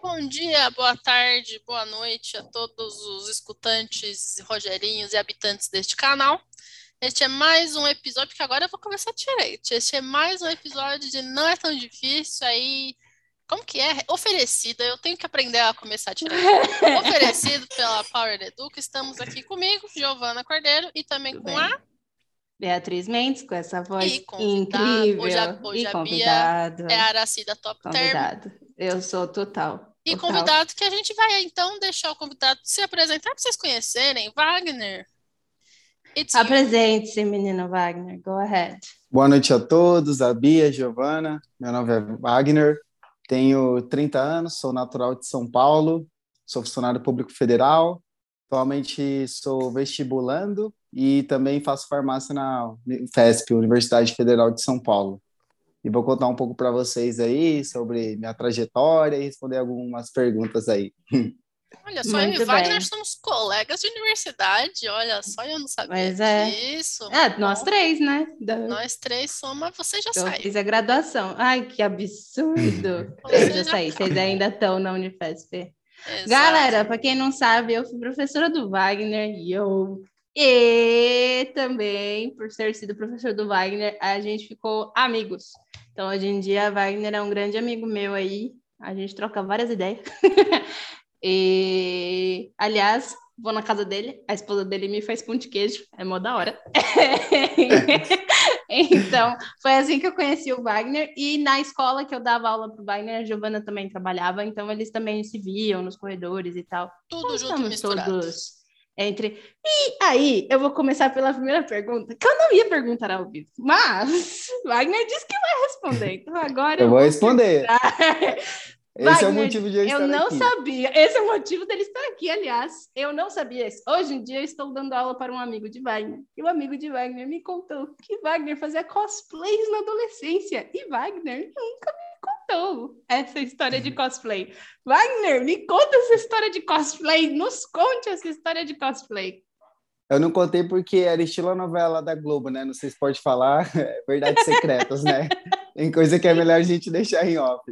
Bom dia, boa tarde, boa noite a todos os escutantes, Rogerinhos e habitantes deste canal. Este é mais um episódio, porque agora eu vou começar direito. Este é mais um episódio de Não é tão difícil, aí. Como que é? Oferecida, eu tenho que aprender a começar direito. Oferecido pela Power Educa. Estamos aqui comigo, Giovana Cordeiro, e também Tudo com bem. a Beatriz Mendes, com essa voz incrível. Hoje a, hoje e a convidado. Bia é a Aracida Top convidado. Term. Eu sou total. E total. convidado que a gente vai então deixar o convidado se apresentar para vocês conhecerem. Wagner. Apresente-se, menino Wagner. Go ahead. Boa noite a todos, a Bia, a Giovana. Meu nome é Wagner, tenho 30 anos, sou natural de São Paulo, sou funcionário público federal. Atualmente sou vestibulando e também faço farmácia na FESP, Universidade Federal de São Paulo. E vou contar um pouco para vocês aí sobre minha trajetória e responder algumas perguntas aí. Olha só, Muito eu e Wagner bem. somos colegas de universidade, olha só, eu não sabia Mas é. disso. É, nós três, né? Da... Nós três somos, você já eu saiu. fiz a graduação. Ai, que absurdo. eu já, já saí, vocês ainda estão na Unifesp. Exato. Galera, para quem não sabe, eu fui professora do Wagner e eu e também, por ter sido professor do Wagner, a gente ficou amigos. Então, hoje em dia, Wagner é um grande amigo meu aí. A gente troca várias ideias. e, aliás, vou na casa dele, a esposa dele me faz pão de queijo, é mó da hora. então, foi assim que eu conheci o Wagner. E na escola que eu dava aula para o Wagner, a Giovana também trabalhava, então eles também se viam nos corredores e tal. Tudo então, junto misturado. Todos entre. E aí, eu vou começar pela primeira pergunta, que eu não ia perguntar ao vivo, mas Wagner disse que vai responder. Então agora eu, eu vou responder. Esse Wagner, é o motivo de eu estar Eu não aqui. sabia. Esse é o motivo dele estar aqui, aliás. Eu não sabia isso. Hoje em dia eu estou dando aula para um amigo de Wagner. E o amigo de Wagner me contou que Wagner fazia cosplays na adolescência. E Wagner nunca me contou essa história de cosplay. Wagner, me conta essa história de cosplay. Nos conte essa história de cosplay. Eu não contei porque era estilo novela da Globo, né? Não sei se pode falar, verdades secretas, né? Tem coisa que é melhor a gente deixar em off.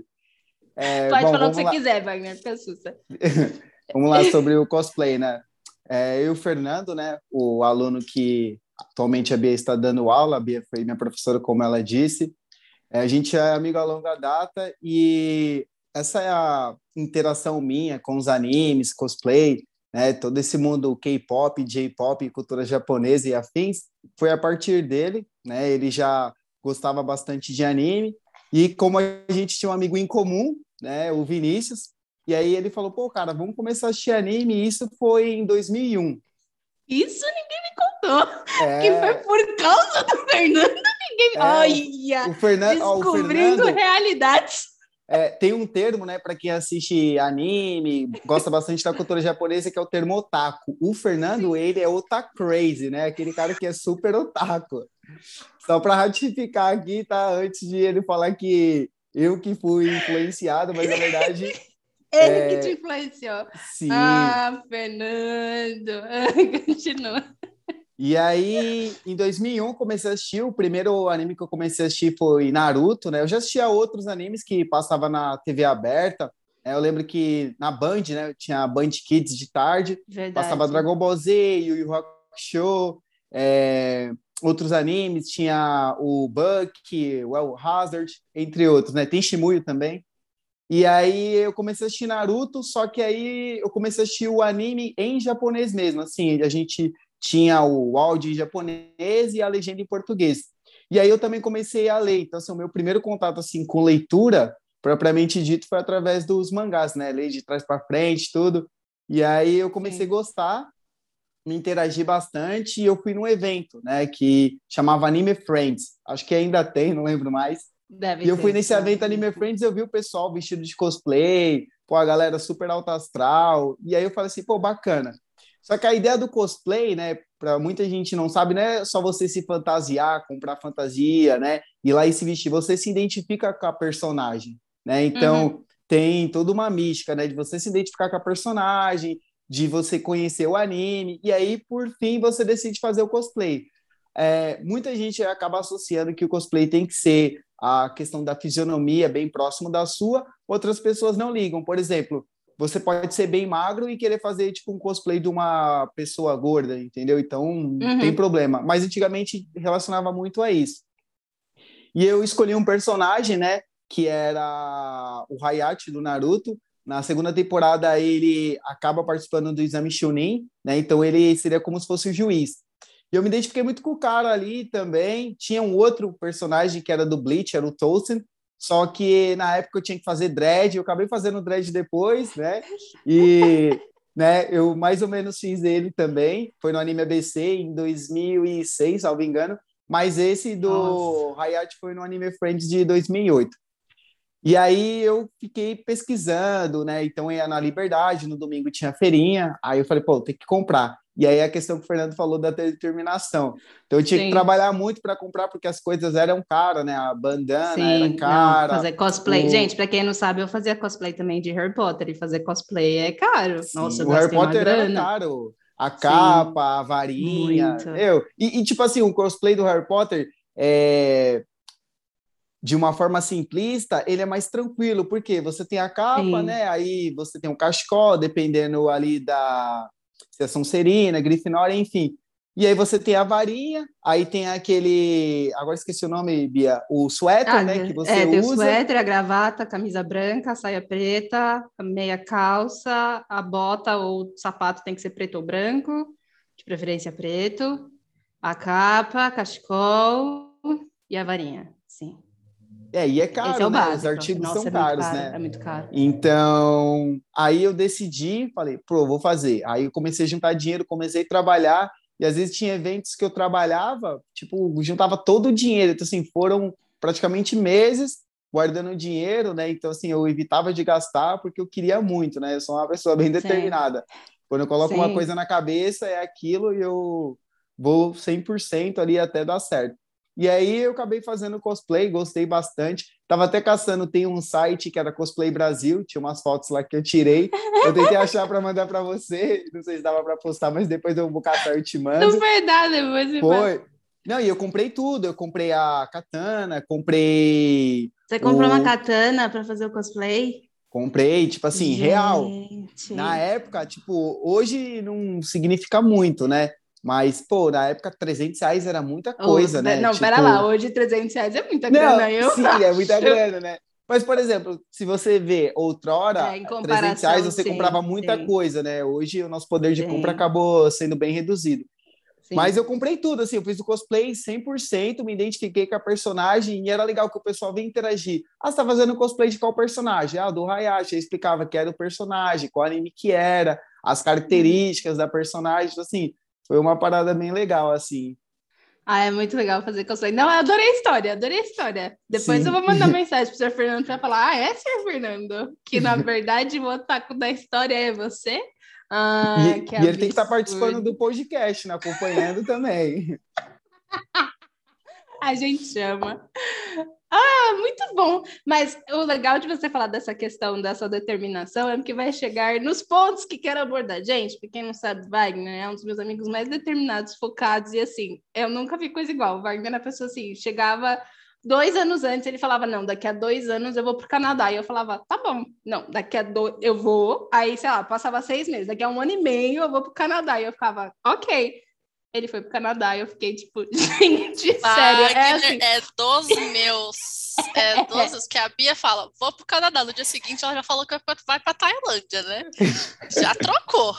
É, pode bom, falar o que você lá. quiser, Wagner, fica assusta. vamos lá sobre o cosplay, né? É, eu e o Fernando, né? O aluno que atualmente a Bia está dando aula, a Bia foi minha professora, como ela disse. É, a gente é amigo a longa data e essa é a interação minha com os animes, cosplay, né, todo esse mundo K-pop, J-pop, cultura japonesa e afins, foi a partir dele, né, ele já gostava bastante de anime, e como a gente tinha um amigo em comum, né, o Vinícius, e aí ele falou, pô, cara, vamos começar a assistir anime, e isso foi em 2001. Isso ninguém me contou, é... que foi por causa do Fernando ninguém. É, Olha! O Fernan... Descobrindo o Fernando... realidades. É, tem um termo, né, para quem assiste anime, gosta bastante da cultura japonesa, que é o termo otaku. O Fernando, ele é otaku crazy, né? Aquele cara que é super otaku. Só para ratificar aqui, tá? Antes de ele falar que eu que fui influenciado, mas na verdade. ele é... que te influenciou. Sim. Ah, Fernando. Continua. E aí, em 2001, comecei a assistir. O primeiro anime que eu comecei a assistir foi Naruto, né? Eu já assistia outros animes que passava na TV aberta. É, eu lembro que na Band, né? Tinha Band Kids de tarde. Verdade. Passava Dragon Ball Z, Yu Yu Hakusho, é, outros animes. Tinha o Buck, o El Hazard, entre outros, né? Tem Shimuyo também. E aí eu comecei a assistir Naruto, só que aí eu comecei a assistir o anime em japonês mesmo. Assim, a gente tinha o áudio em japonês e a legenda em português. E aí eu também comecei a ler. Então, assim, o meu primeiro contato assim com leitura, propriamente dito, foi através dos mangás, né? Ler de trás para frente, tudo. E aí eu comecei Sim. a gostar, me interagi bastante e eu fui num evento, né, que chamava Anime Friends. Acho que ainda tem, não lembro mais. Deve e eu fui nesse evento Anime Friends, eu vi o pessoal vestido de cosplay, pô, a galera super alta astral. E aí eu falei assim, pô, bacana. Só que a ideia do cosplay, né, para muita gente não sabe, não é só você se fantasiar, comprar fantasia, né, ir lá e se vestir, você se identifica com a personagem, né? Então, uhum. tem toda uma mística, né, de você se identificar com a personagem, de você conhecer o anime, e aí, por fim, você decide fazer o cosplay. É, muita gente acaba associando que o cosplay tem que ser a questão da fisionomia bem próximo da sua, outras pessoas não ligam. Por exemplo, você pode ser bem magro e querer fazer tipo um cosplay de uma pessoa gorda, entendeu? Então, uhum. tem problema. Mas antigamente relacionava muito a isso. E eu escolhi um personagem, né, que era o Hayate do Naruto. Na segunda temporada ele acaba participando do exame Chunin, né? Então ele seria como se fosse o juiz. E eu me identifiquei muito com o cara ali também. Tinha um outro personagem que era do Bleach, era o Tolkien, só que na época eu tinha que fazer dread, eu acabei fazendo dread depois, né? E né, eu mais ou menos fiz ele também. Foi no anime ABC em 2006, salvo engano. Mas esse do Hayate foi no Anime Friends de 2008. E aí eu fiquei pesquisando, né? Então ia na Liberdade, no domingo tinha feirinha, aí eu falei, pô, tem que comprar. E aí a questão que o Fernando falou da determinação. Então eu tinha Sim. que trabalhar muito para comprar porque as coisas eram caras, né? A bandana Sim, era cara. Não, fazer cosplay. O... Gente, para quem não sabe, eu fazia cosplay também de Harry Potter e fazer cosplay é caro. Sim, Nossa, o Harry Potter era caro. A capa, a varinha. Eu. E, e, tipo assim, o cosplay do Harry Potter é de uma forma simplista, ele é mais tranquilo, porque você tem a capa, Sim. né? Aí você tem um cachecol, dependendo ali da se é Sonserina, Grifinória, enfim. E aí você tem a varinha, aí tem aquele. Agora esqueci o nome, Bia. O suéter, ah, né? Que você é, tem usa. o suéter, a gravata, a camisa branca, a saia preta, a meia calça, a bota ou sapato tem que ser preto ou branco, de preferência preto, a capa, cachecol e a varinha. Sim. É, e é caro, é né? Básico. Os artigos Nossa, são é caros, caro, né? É muito caro. Então, aí eu decidi, falei, pô, vou fazer. Aí eu comecei a juntar dinheiro, comecei a trabalhar, e às vezes tinha eventos que eu trabalhava, tipo, juntava todo o dinheiro. Então, assim, foram praticamente meses guardando dinheiro, né? Então, assim, eu evitava de gastar porque eu queria muito, né? Eu sou uma pessoa bem determinada. Sim. Quando eu coloco Sim. uma coisa na cabeça, é aquilo e eu vou 100% ali até dar certo. E aí eu acabei fazendo cosplay, gostei bastante. Tava até caçando, tem um site que era Cosplay Brasil, tinha umas fotos lá que eu tirei. Eu tentei achar para mandar para você, não sei se dava para postar, mas depois eu vou caçar e te mando. Não foi nada, depois Foi. Não, e eu comprei tudo. Eu comprei a katana, comprei. Você comprou o... uma katana para fazer o cosplay? Comprei, tipo assim, Gente. real. Na época, tipo, hoje não significa muito, né? Mas, pô, na época, 300 reais era muita coisa, oh, né? Não, tipo... pera lá, hoje 300 reais é muita grana, não, eu Sim, é muita grana, né? Mas, por exemplo, se você vê outrora, é, 300 reais você sim, comprava muita sim. coisa, né? Hoje o nosso poder de sim. compra acabou sendo bem reduzido. Mas eu comprei tudo, assim, eu fiz o cosplay 100%, me identifiquei com a personagem e era legal que o pessoal vinha interagir. Ah, você tá fazendo cosplay de qual personagem? Ah, do Hayashi. Eu explicava que era o personagem, qual anime que era, as características da personagem, então, assim foi uma parada bem legal, assim. Ah, é muito legal fazer cosplay. Não, eu adorei a história, adorei a história. Depois Sim. eu vou mandar mensagem pro Sr. Fernando para falar: ah, é, Sr. Fernando? Que na verdade o otaku da história é você? Ah, e, e ele tem que estar tá participando do podcast, né? Acompanhando também. a gente chama. Ah, muito bom. Mas o legal de você falar dessa questão da sua determinação é que vai chegar nos pontos que quero abordar. Gente, para quem não sabe, Wagner é um dos meus amigos mais determinados, focados, e assim, eu nunca vi coisa igual. O Wagner é a pessoa assim, chegava dois anos antes, ele falava: Não, daqui a dois anos eu vou para o Canadá. E eu falava: Tá bom, não, daqui a dois eu vou. Aí, sei lá, passava seis meses, daqui a um ano e meio eu vou para o Canadá. E eu ficava: Ok. Ele foi pro Canadá e eu fiquei tipo, gente, ah, sério. É, assim... é dos meus. É dos que a Bia fala, vou pro Canadá. No dia seguinte ela já falou que vai pra Tailândia, né? Já trocou.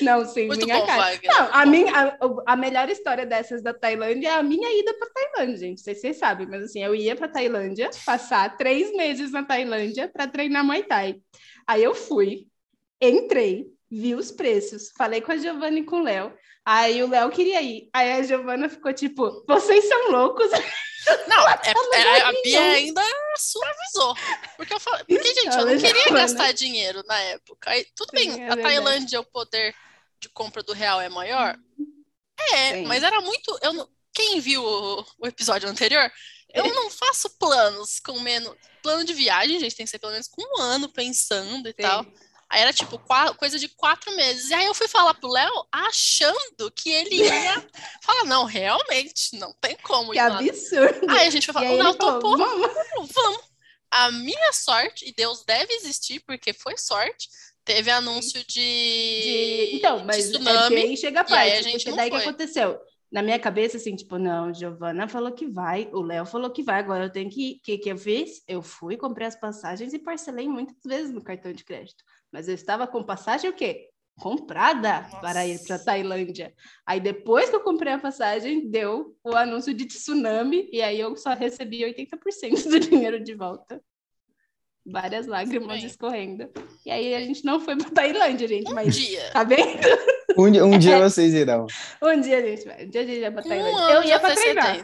Não, sim, Muito minha bom, cara. Não, a, minha, a, a, melhor história dessas da Tailândia é a minha ida para Tailândia, gente. Não sei se vocês sabem, mas assim, eu ia para Tailândia, passar três meses na Tailândia para treinar Muay Thai. Aí eu fui, entrei, vi os preços, falei com a Giovanna e com o Léo. Aí o Léo queria ir. Aí a Giovanna ficou tipo, vocês são loucos. Não, é, é, a Bia ainda suavizou. Porque eu falei, porque, gente, eu não queria gastar dinheiro na época. Aí, tudo Sim, bem, é a Tailândia, o poder de compra do real é maior? É, Sim. mas era muito. Eu não, quem viu o, o episódio anterior, eu não faço planos com menos. Plano de viagem, gente, tem que ser pelo menos com um ano pensando e Sim. tal. Aí era tipo quatro, coisa de quatro meses. E aí eu fui falar pro Léo achando que ele ia falar: não, realmente, não tem como. Que absurdo. Aí a gente foi falar: o Léo topou, vamos. vamos. A minha sorte, e Deus deve existir, porque foi sorte, teve anúncio de. de... Então, mas de tsunami, é aí chega a parte. Aí a gente daí que aconteceu? Na minha cabeça, assim, tipo, não, Giovana falou que vai, o Léo falou que vai, agora eu tenho que ir. O que, que eu fiz? Eu fui, comprei as passagens e parcelei muitas vezes no cartão de crédito. Mas eu estava com passagem o quê? Comprada Nossa. para ir para Tailândia. Aí depois que eu comprei a passagem, deu o anúncio de tsunami e aí eu só recebi 80% do dinheiro de volta. Várias lágrimas Sim. escorrendo. E aí a gente não foi para Tailândia, gente, um mas dia. tá vendo? Um, um dia vocês irão. Um dia a gente vai. Um dia a gente vai para Tailândia. Um eu ia para treinar.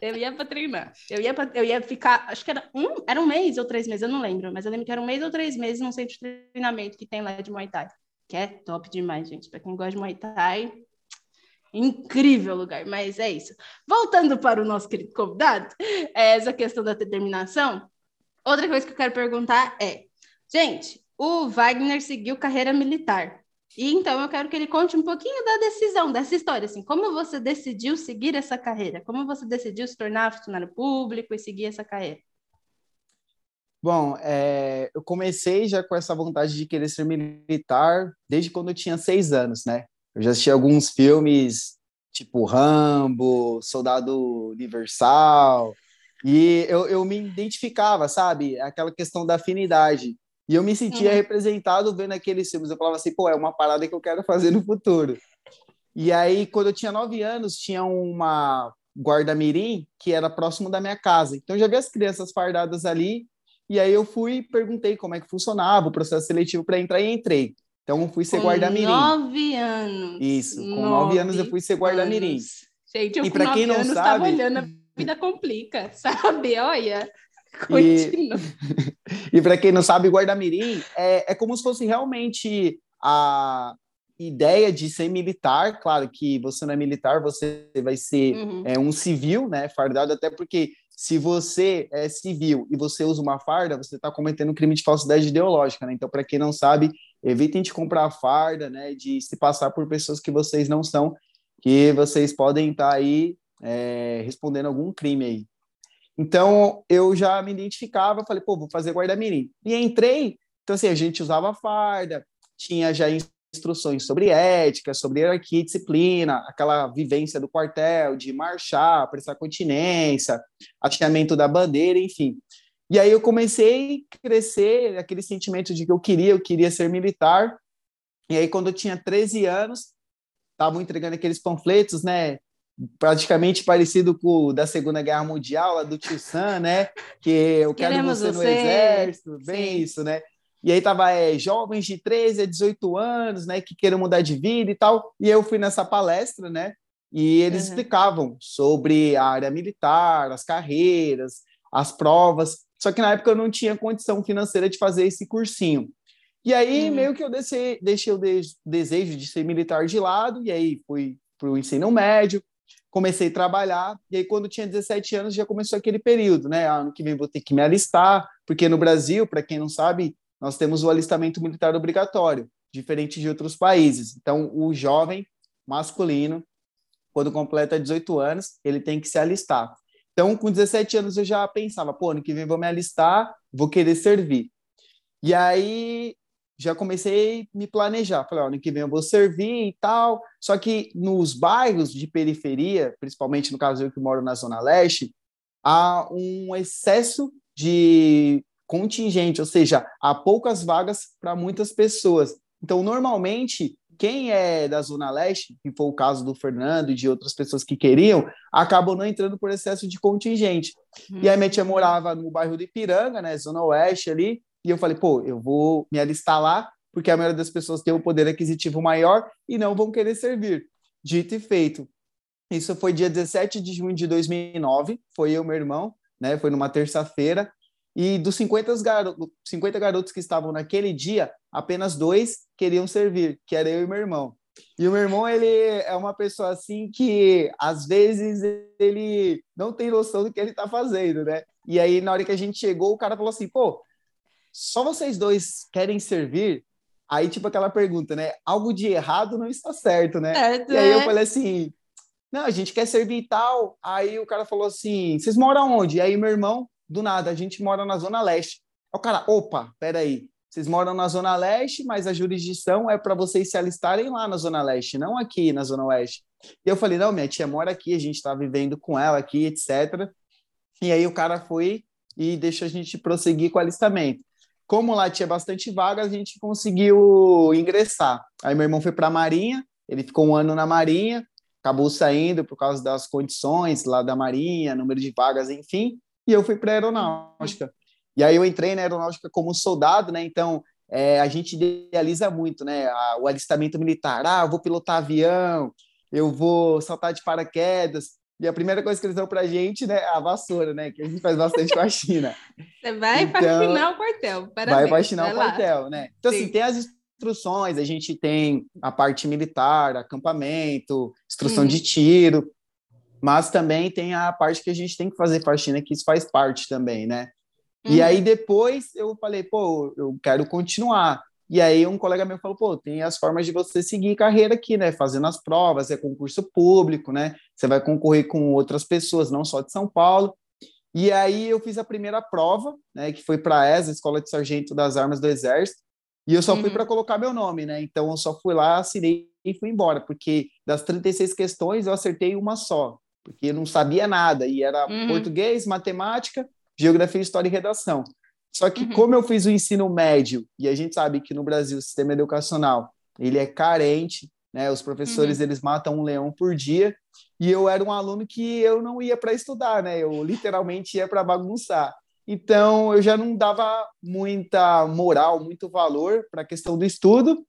Eu ia para treinar. Eu ia, pra, eu ia ficar, acho que era um, era um mês ou três meses, eu não lembro, mas eu lembro que era um mês ou três meses num centro de treinamento que tem lá de Muay Thai. Que é top demais, gente. Para quem gosta de Muay Thai, incrível lugar, mas é isso. Voltando para o nosso querido convidado, é essa questão da determinação. Outra coisa que eu quero perguntar é, gente, o Wagner seguiu carreira militar. E então eu quero que ele conte um pouquinho da decisão, dessa história, assim, como você decidiu seguir essa carreira? Como você decidiu se tornar funcionário público e seguir essa carreira? Bom, é, eu comecei já com essa vontade de querer ser militar desde quando eu tinha seis anos, né? Eu já assisti alguns filmes tipo Rambo, Soldado Universal, e eu, eu me identificava, sabe? Aquela questão da afinidade. E eu me sentia uhum. representado vendo aqueles filmes. Eu falava assim, pô, é uma parada que eu quero fazer no futuro. E aí, quando eu tinha nove anos, tinha uma guarda-mirim que era próximo da minha casa. Então, eu já vi as crianças fardadas ali. E aí, eu fui e perguntei como é que funcionava o processo seletivo para entrar e entrei. Então, eu fui ser guarda-mirim. nove anos. Isso, com nove, nove anos eu fui ser guarda-mirim. Gente, eu e para quem não sabe, olhando a vida complica, sabe? Olha. Continua. E, e para quem não sabe, guarda-mirim é, é como se fosse realmente a ideia de ser militar. Claro que você não é militar, você vai ser uhum. é, um civil, né? Fardado, até porque se você é civil e você usa uma farda, você está cometendo um crime de falsidade ideológica, né? Então, para quem não sabe, evitem de comprar farda, né? De se passar por pessoas que vocês não são, que vocês podem estar tá aí é, respondendo algum crime aí. Então, eu já me identificava, falei, pô, vou fazer guarda-mirim. E entrei, então assim, a gente usava farda, tinha já instruções sobre ética, sobre hierarquia e disciplina, aquela vivência do quartel, de marchar, prestar continência, atinamento da bandeira, enfim. E aí eu comecei a crescer aquele sentimento de que eu queria, eu queria ser militar. E aí quando eu tinha 13 anos, estavam entregando aqueles panfletos, né, praticamente parecido com o da Segunda Guerra Mundial, lá do Tio Sam, né? Que eu quero Queremos você, você no exército, bem Sim. isso, né? E aí tava é, jovens de 13 a 18 anos, né, que queiram mudar de vida e tal. E eu fui nessa palestra, né? E eles uhum. explicavam sobre a área militar, as carreiras, as provas. Só que na época eu não tinha condição financeira de fazer esse cursinho. E aí, uhum. meio que eu deixei, deixei o de desejo de ser militar de lado, e aí fui para o ensino médio, comecei a trabalhar, e aí quando tinha 17 anos já começou aquele período, né? Ano que vem vou ter que me alistar, porque no Brasil, para quem não sabe, nós temos o alistamento militar obrigatório, diferente de outros países. Então, o jovem masculino, quando completa 18 anos, ele tem que se alistar. Então, com 17 anos eu já pensava, pô, ano que vem vou me alistar, vou querer servir. E aí já comecei a me planejar. Falei, ano que vem eu vou servir e tal. Só que nos bairros de periferia, principalmente no caso eu que moro na Zona Leste, há um excesso de contingente, ou seja, há poucas vagas para muitas pessoas. Então, normalmente, quem é da Zona Leste, que foi o caso do Fernando e de outras pessoas que queriam, acabam não entrando por excesso de contingente. Hum. E aí minha tia morava no bairro de Ipiranga, né, Zona Oeste ali, e eu falei, pô, eu vou me alistar lá, porque a maioria das pessoas tem um poder aquisitivo maior e não vão querer servir. Dito e feito. Isso foi dia 17 de junho de 2009, foi eu e meu irmão, né? Foi numa terça-feira. E dos 50 garotos, 50 garotos que estavam naquele dia, apenas dois queriam servir, que era eu e meu irmão. E o meu irmão, ele é uma pessoa assim que, às vezes, ele não tem noção do que ele está fazendo, né? E aí, na hora que a gente chegou, o cara falou assim, pô, só vocês dois querem servir? Aí, tipo, aquela pergunta, né? Algo de errado não está certo, né? Certo, e aí eu é. falei assim, não, a gente quer servir e tal. Aí o cara falou assim, vocês moram onde? E aí meu irmão, do nada, a gente mora na Zona Leste. Aí o cara, opa, peraí, vocês moram na Zona Leste, mas a jurisdição é para vocês se alistarem lá na Zona Leste, não aqui na Zona Oeste. E eu falei, não, minha tia mora aqui, a gente está vivendo com ela aqui, etc. E aí o cara foi e deixou a gente prosseguir com o alistamento. Como lá tinha bastante vaga, a gente conseguiu ingressar. Aí meu irmão foi para a Marinha, ele ficou um ano na Marinha, acabou saindo por causa das condições lá da Marinha, número de vagas, enfim, e eu fui para a aeronáutica. E aí eu entrei na aeronáutica como soldado, né? Então é, a gente idealiza muito, né? O alistamento militar. Ah, eu vou pilotar avião, eu vou saltar de paraquedas. E a primeira coisa que eles dão pra gente, né, é a vassoura, né? Que a gente faz bastante com a China. Você vai Então, faxinar o quartel. Parabéns. vai faxinar vai o lá. quartel, né? Então, Sim. assim, tem as instruções, a gente tem a parte militar, acampamento, instrução Uhum. de tiro, mas também tem a parte que a gente tem que fazer faxina, que isso faz parte também, né? E Uhum. aí depois eu falei, pô, eu quero continuar. E aí um colega meu falou, pô, tem as formas de você seguir carreira aqui, né? Fazendo as provas, é concurso público, né? Você vai concorrer com outras pessoas, não só de São Paulo. E aí eu fiz a primeira prova, né? Que foi para a ESA, Escola de Sargento das Armas do Exército. E eu só fui Uhum. para colocar meu nome, né? Então eu só fui lá, assinei e fui embora, porque das 36 questões eu acertei uma só, porque eu não sabia nada. E era Uhum. português, matemática, geografia, história e redação. Só que Uhum. como eu fiz o ensino médio, e a gente sabe que no Brasil o sistema educacional, ele é carente, né? Os professores, eles matam um leão por dia, e eu era um aluno que eu não ia para estudar, né? Eu literalmente ia para bagunçar. Então, eu já não dava muita moral, muito valor para a questão do estudo,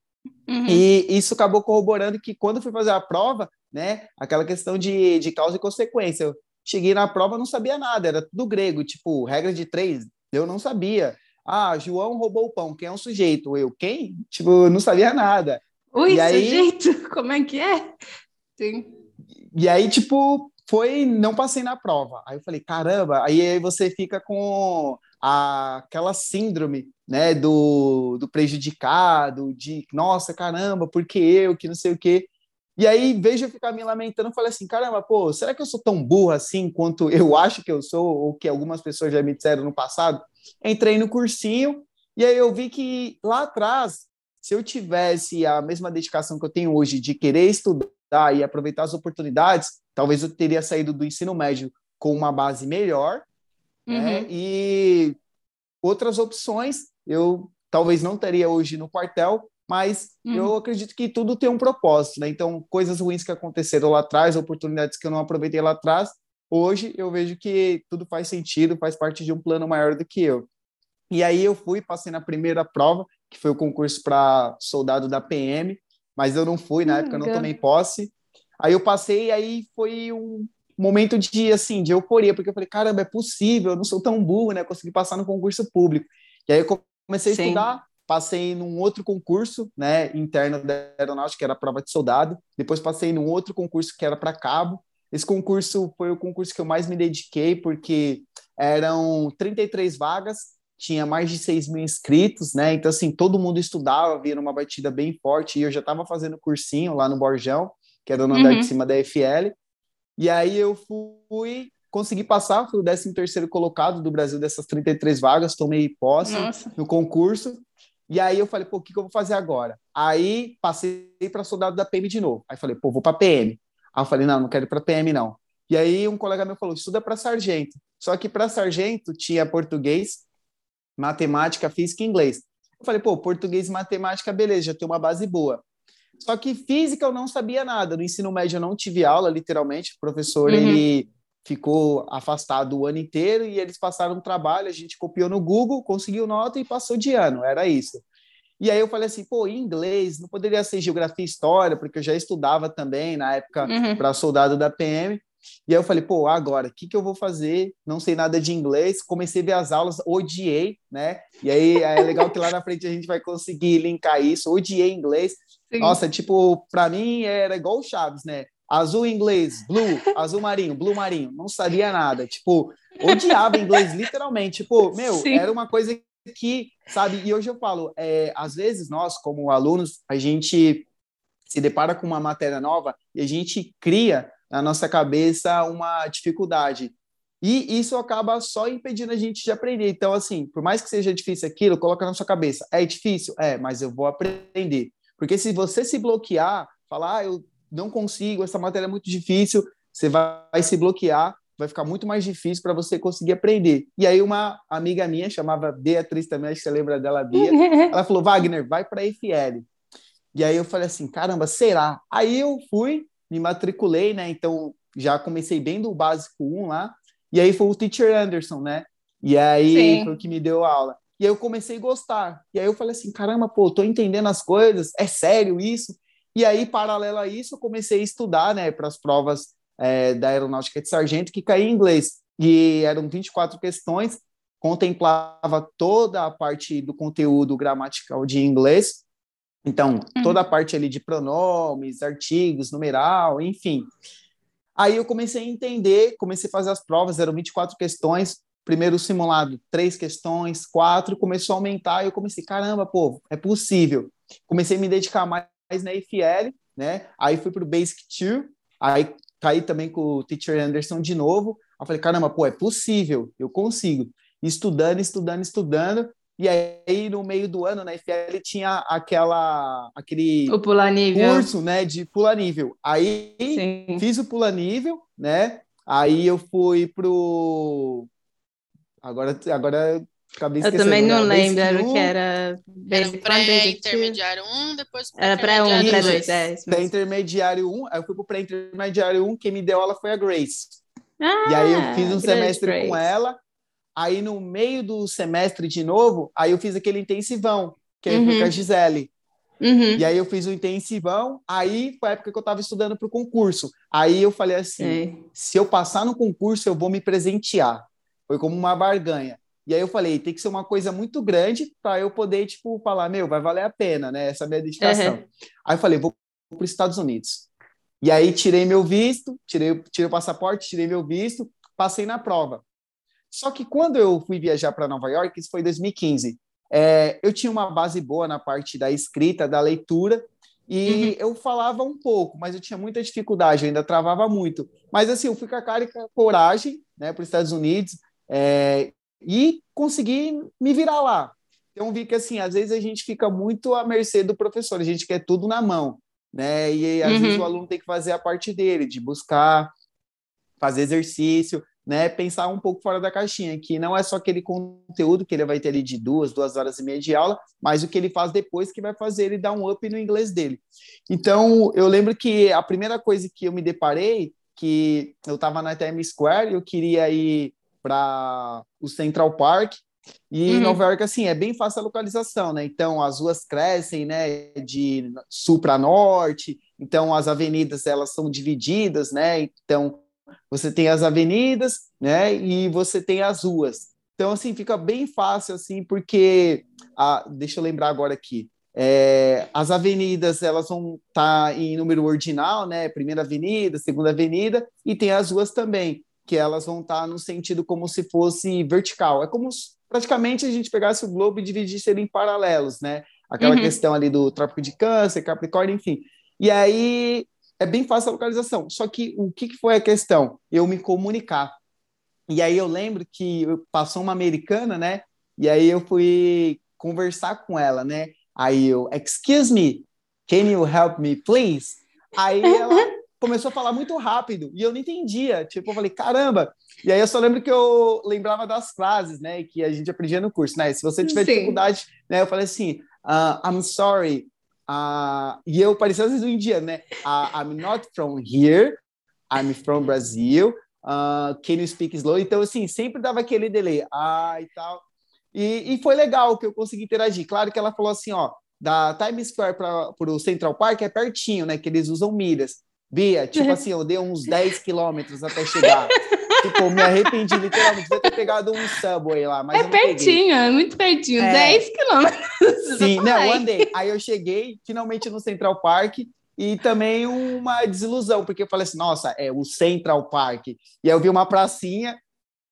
Uhum. e isso acabou corroborando que quando eu fui fazer a prova, né, aquela questão de, de causa e consequência, eu cheguei na prova não sabia nada, era tudo grego, tipo, regra de três, eu não sabia. Ah, João roubou o pão, quem é o sujeito? Eu, quem? Tipo, eu não sabia nada. Ui, E aí- sujeito, como é que é? Sim. E aí, tipo, foi, não passei na prova. Aí eu falei, caramba, aí, aí você fica com a, aquela síndrome, né, do, do prejudicado, de, nossa, caramba, por que eu, que não sei o quê. E aí, vejo eu ficar me lamentando, eu falei assim, caramba, pô, será que eu sou tão burro assim quanto eu acho que eu sou, ou que algumas pessoas já me disseram no passado? Entrei no cursinho, e aí eu vi que lá atrás, se eu tivesse a mesma dedicação que eu tenho hoje de querer estudar e aproveitar as oportunidades, talvez eu teria saído do ensino médio com uma base melhor, né? Uhum. E outras opções eu talvez não teria hoje no quartel, mas Uhum. eu acredito que tudo tem um propósito, né? Então, coisas ruins que aconteceram lá atrás, oportunidades que eu não aproveitei lá atrás, hoje eu vejo que tudo faz sentido, faz parte de um plano maior do que eu. E aí eu fui, passei na primeira prova, que foi o concurso para soldado da PM, mas eu não fui, na Hum, época eu não tomei posse. Aí eu passei, aí foi um momento de, assim, de euforia, porque eu falei, caramba, é possível, eu não sou tão burro, né? Eu consegui passar no concurso público. E aí eu comecei a Sim. estudar, passei num outro concurso, né, interno da aeronáutica, que era a prova de soldado. Depois passei num outro concurso que era para cabo. Esse concurso foi o concurso que eu mais me dediquei, porque eram 33 vagas, tinha mais de 6 mil inscritos, né? Então, assim, todo mundo estudava, via uma batida bem forte, e eu já estava fazendo cursinho lá no Borjão, que era no andar Uhum. de cima da FL. E aí eu fui, consegui passar, fui o 13º colocado do Brasil dessas 33 vagas, tomei posse Nossa. no concurso. E aí eu falei, pô, o que, que eu vou fazer agora? Aí passei para soldado da PM de novo. Aí falei, pô, vou para PM. Aí eu falei, não, não quero ir para PM não. E aí um colega meu falou, estuda para sargento. Só que para sargento tinha português, matemática, física e inglês. Eu falei, pô, português e matemática, beleza, já tem uma base boa. Só que física eu não sabia nada. No ensino médio eu não tive aula, literalmente. O professor, Uhum. ele ficou afastado o ano inteiro e eles passaram um trabalho, a gente copiou no Google, conseguiu nota e passou de ano, era isso. E aí eu falei assim, pô, inglês, não poderia ser geografia e história, porque eu já estudava também na época Uhum. para soldado da PM. E aí eu falei, pô, agora, o que, que eu vou fazer? Não sei nada de inglês. Comecei a ver as aulas, odiei, né? E aí é legal que lá na frente a gente vai conseguir linkar isso. Odiei inglês. Sim. Nossa, tipo, para mim era igual o Chaves, né? Azul inglês, blue, azul marinho, blue marinho. Não sabia nada. Tipo, odiava inglês literalmente. Tipo, meu, Sim. era uma coisa que, sabe, e hoje eu falo, é, às vezes nós, como alunos, a gente se depara com uma matéria nova e a gente cria na nossa cabeça uma dificuldade. E isso acaba só impedindo a gente de aprender. Então, assim, por mais que seja difícil aquilo, coloca na sua cabeça. É difícil? É, mas eu vou aprender. Porque se você se bloquear, falar, ah, eu não consigo, essa matéria é muito difícil, você vai se bloquear, vai ficar muito mais difícil para você conseguir aprender. E aí uma amiga minha, chamava Beatriz também, acho que você lembra dela, Bia, ela falou, Wagner, vai para a FL. E aí eu falei assim, caramba, será? Aí eu fui, me matriculei, né? Então já comecei bem do básico 1 lá, e aí foi o teacher Anderson, né? E aí Sim. foi o que me deu aula. E aí eu comecei a gostar. E aí eu falei assim, caramba, pô, tô entendendo as coisas, é sério isso? E aí, paralelo a isso, eu comecei a estudar, né, para as provas é, da aeronáutica de sargento, que caía em inglês. E eram 24 questões, contemplava toda a parte do conteúdo gramatical de inglês. Então, uhum. toda a parte ali de pronomes, artigos, numeral, enfim. Aí eu comecei a entender, comecei a fazer as provas, eram 24 questões, primeiro simulado, três questões, quatro, começou a aumentar, e eu comecei, caramba, pô, é possível. Comecei a me dedicar mais na IFL, né? Aí fui para o Basic 2, aí caí também com o Teacher Anderson de novo. Aí falei, caramba, pô, é possível, eu consigo. Estudando, estudando, estudando, e aí, no meio do ano, na FL, tinha aquela, aquele o pula nível. curso né, de pula nível. Aí, Sim. fiz o pula nível, né? Aí eu fui pro... Agora, agora acabei. Eu também não lembro o que era... Era pré-intermediário 1, depois Era pré-1, pré-2, é. Pré-intermediário 1, aí eu fui pro pré-intermediário 1, quem me deu aula foi a Grace. Ah, e aí eu fiz um semestre Grace. com ela, Aí, no meio do semestre de novo, aí eu fiz aquele intensivão, que uhum. foi com a Gisele. Uhum. E aí eu fiz o intensivão, aí foi a época que eu estava estudando para o concurso. Aí eu falei assim, é. se eu passar no concurso, eu vou me presentear. Foi como uma barganha. E aí eu falei, tem que ser uma coisa muito grande para eu poder, tipo, falar, meu, vai valer a pena, né, essa minha dedicação. Uhum. Aí eu falei, vou para os Estados Unidos. E aí tirei meu visto, tirei, tirei o passaporte, tirei meu visto, passei na prova. Só que quando eu fui viajar para Nova York, isso foi em 2015, é, eu tinha uma base boa na parte da escrita, da leitura, e uhum. eu falava um pouco, mas eu tinha muita dificuldade, eu ainda travava muito. Mas assim, eu fui com a cara e com a coragem né, para os Estados Unidos é, e consegui me virar lá. Então vi que assim, às vezes a gente fica muito à mercê do professor, a gente quer tudo na mão, né? E às uhum. vezes o aluno tem que fazer a parte dele, de buscar, fazer exercício né, pensar um pouco fora da caixinha, que não é só aquele conteúdo que ele vai ter ali de duas, duas horas e meia de aula, mas o que ele faz depois que vai fazer ele dar um up no inglês dele. Então, eu lembro que a primeira coisa que eu me deparei, que eu estava na Times Square, eu queria ir para o Central Park, e uhum. Nova York, assim, é bem fácil a localização, né? Então, as ruas crescem, né, de sul para norte, então as avenidas, elas são divididas, né? Então, você tem as avenidas, né? E você tem as ruas. Então, assim, fica bem fácil, assim, porque... A, deixa eu lembrar agora aqui. É, as avenidas, elas vão estar tá em número ordinal, né? Primeira avenida, segunda avenida, e tem as ruas também, que elas vão estar tá no sentido como se fosse vertical. É como se, praticamente a gente pegasse o globo e dividisse ele em paralelos, né? Aquela uhum. questão ali do Trópico de Câncer, Capricórnio, enfim. E aí é bem fácil a localização. Só que o que, foi a questão? Eu me comunicar. E aí eu lembro que passou uma americana, né? E aí eu fui conversar com ela, né? Aí eu, excuse me, can you help me, please? Aí ela começou a falar muito rápido e eu não entendia. Tipo, eu falei, caramba. E aí eu só lembro que eu lembrava das frases, né? Que a gente aprendia no curso, né? Se você tiver Sim. dificuldade, né? Eu falei assim, uh, I'm sorry, Uh, e eu parecia às vezes um indiano, né? Uh, I'm not from here, I'm from Brazil. Uh, can you speak slow? Então, assim, sempre dava aquele delay. Ah, e tal. E, e foi legal que eu consegui interagir. Claro que ela falou assim, ó, da Times Square para o Central Park é pertinho, né? Que eles usam milhas. Bia, tipo assim, eu dei uns 10 quilômetros até chegar. tipo, me arrependi literalmente. Devia ter pegado um subway lá, mas É pertinho, é muito pertinho. É... 10 quilômetros. Sim, não, andei. Aí eu cheguei finalmente no Central Park e também uma desilusão, porque eu falei assim, nossa, é o Central Park. E aí eu vi uma pracinha,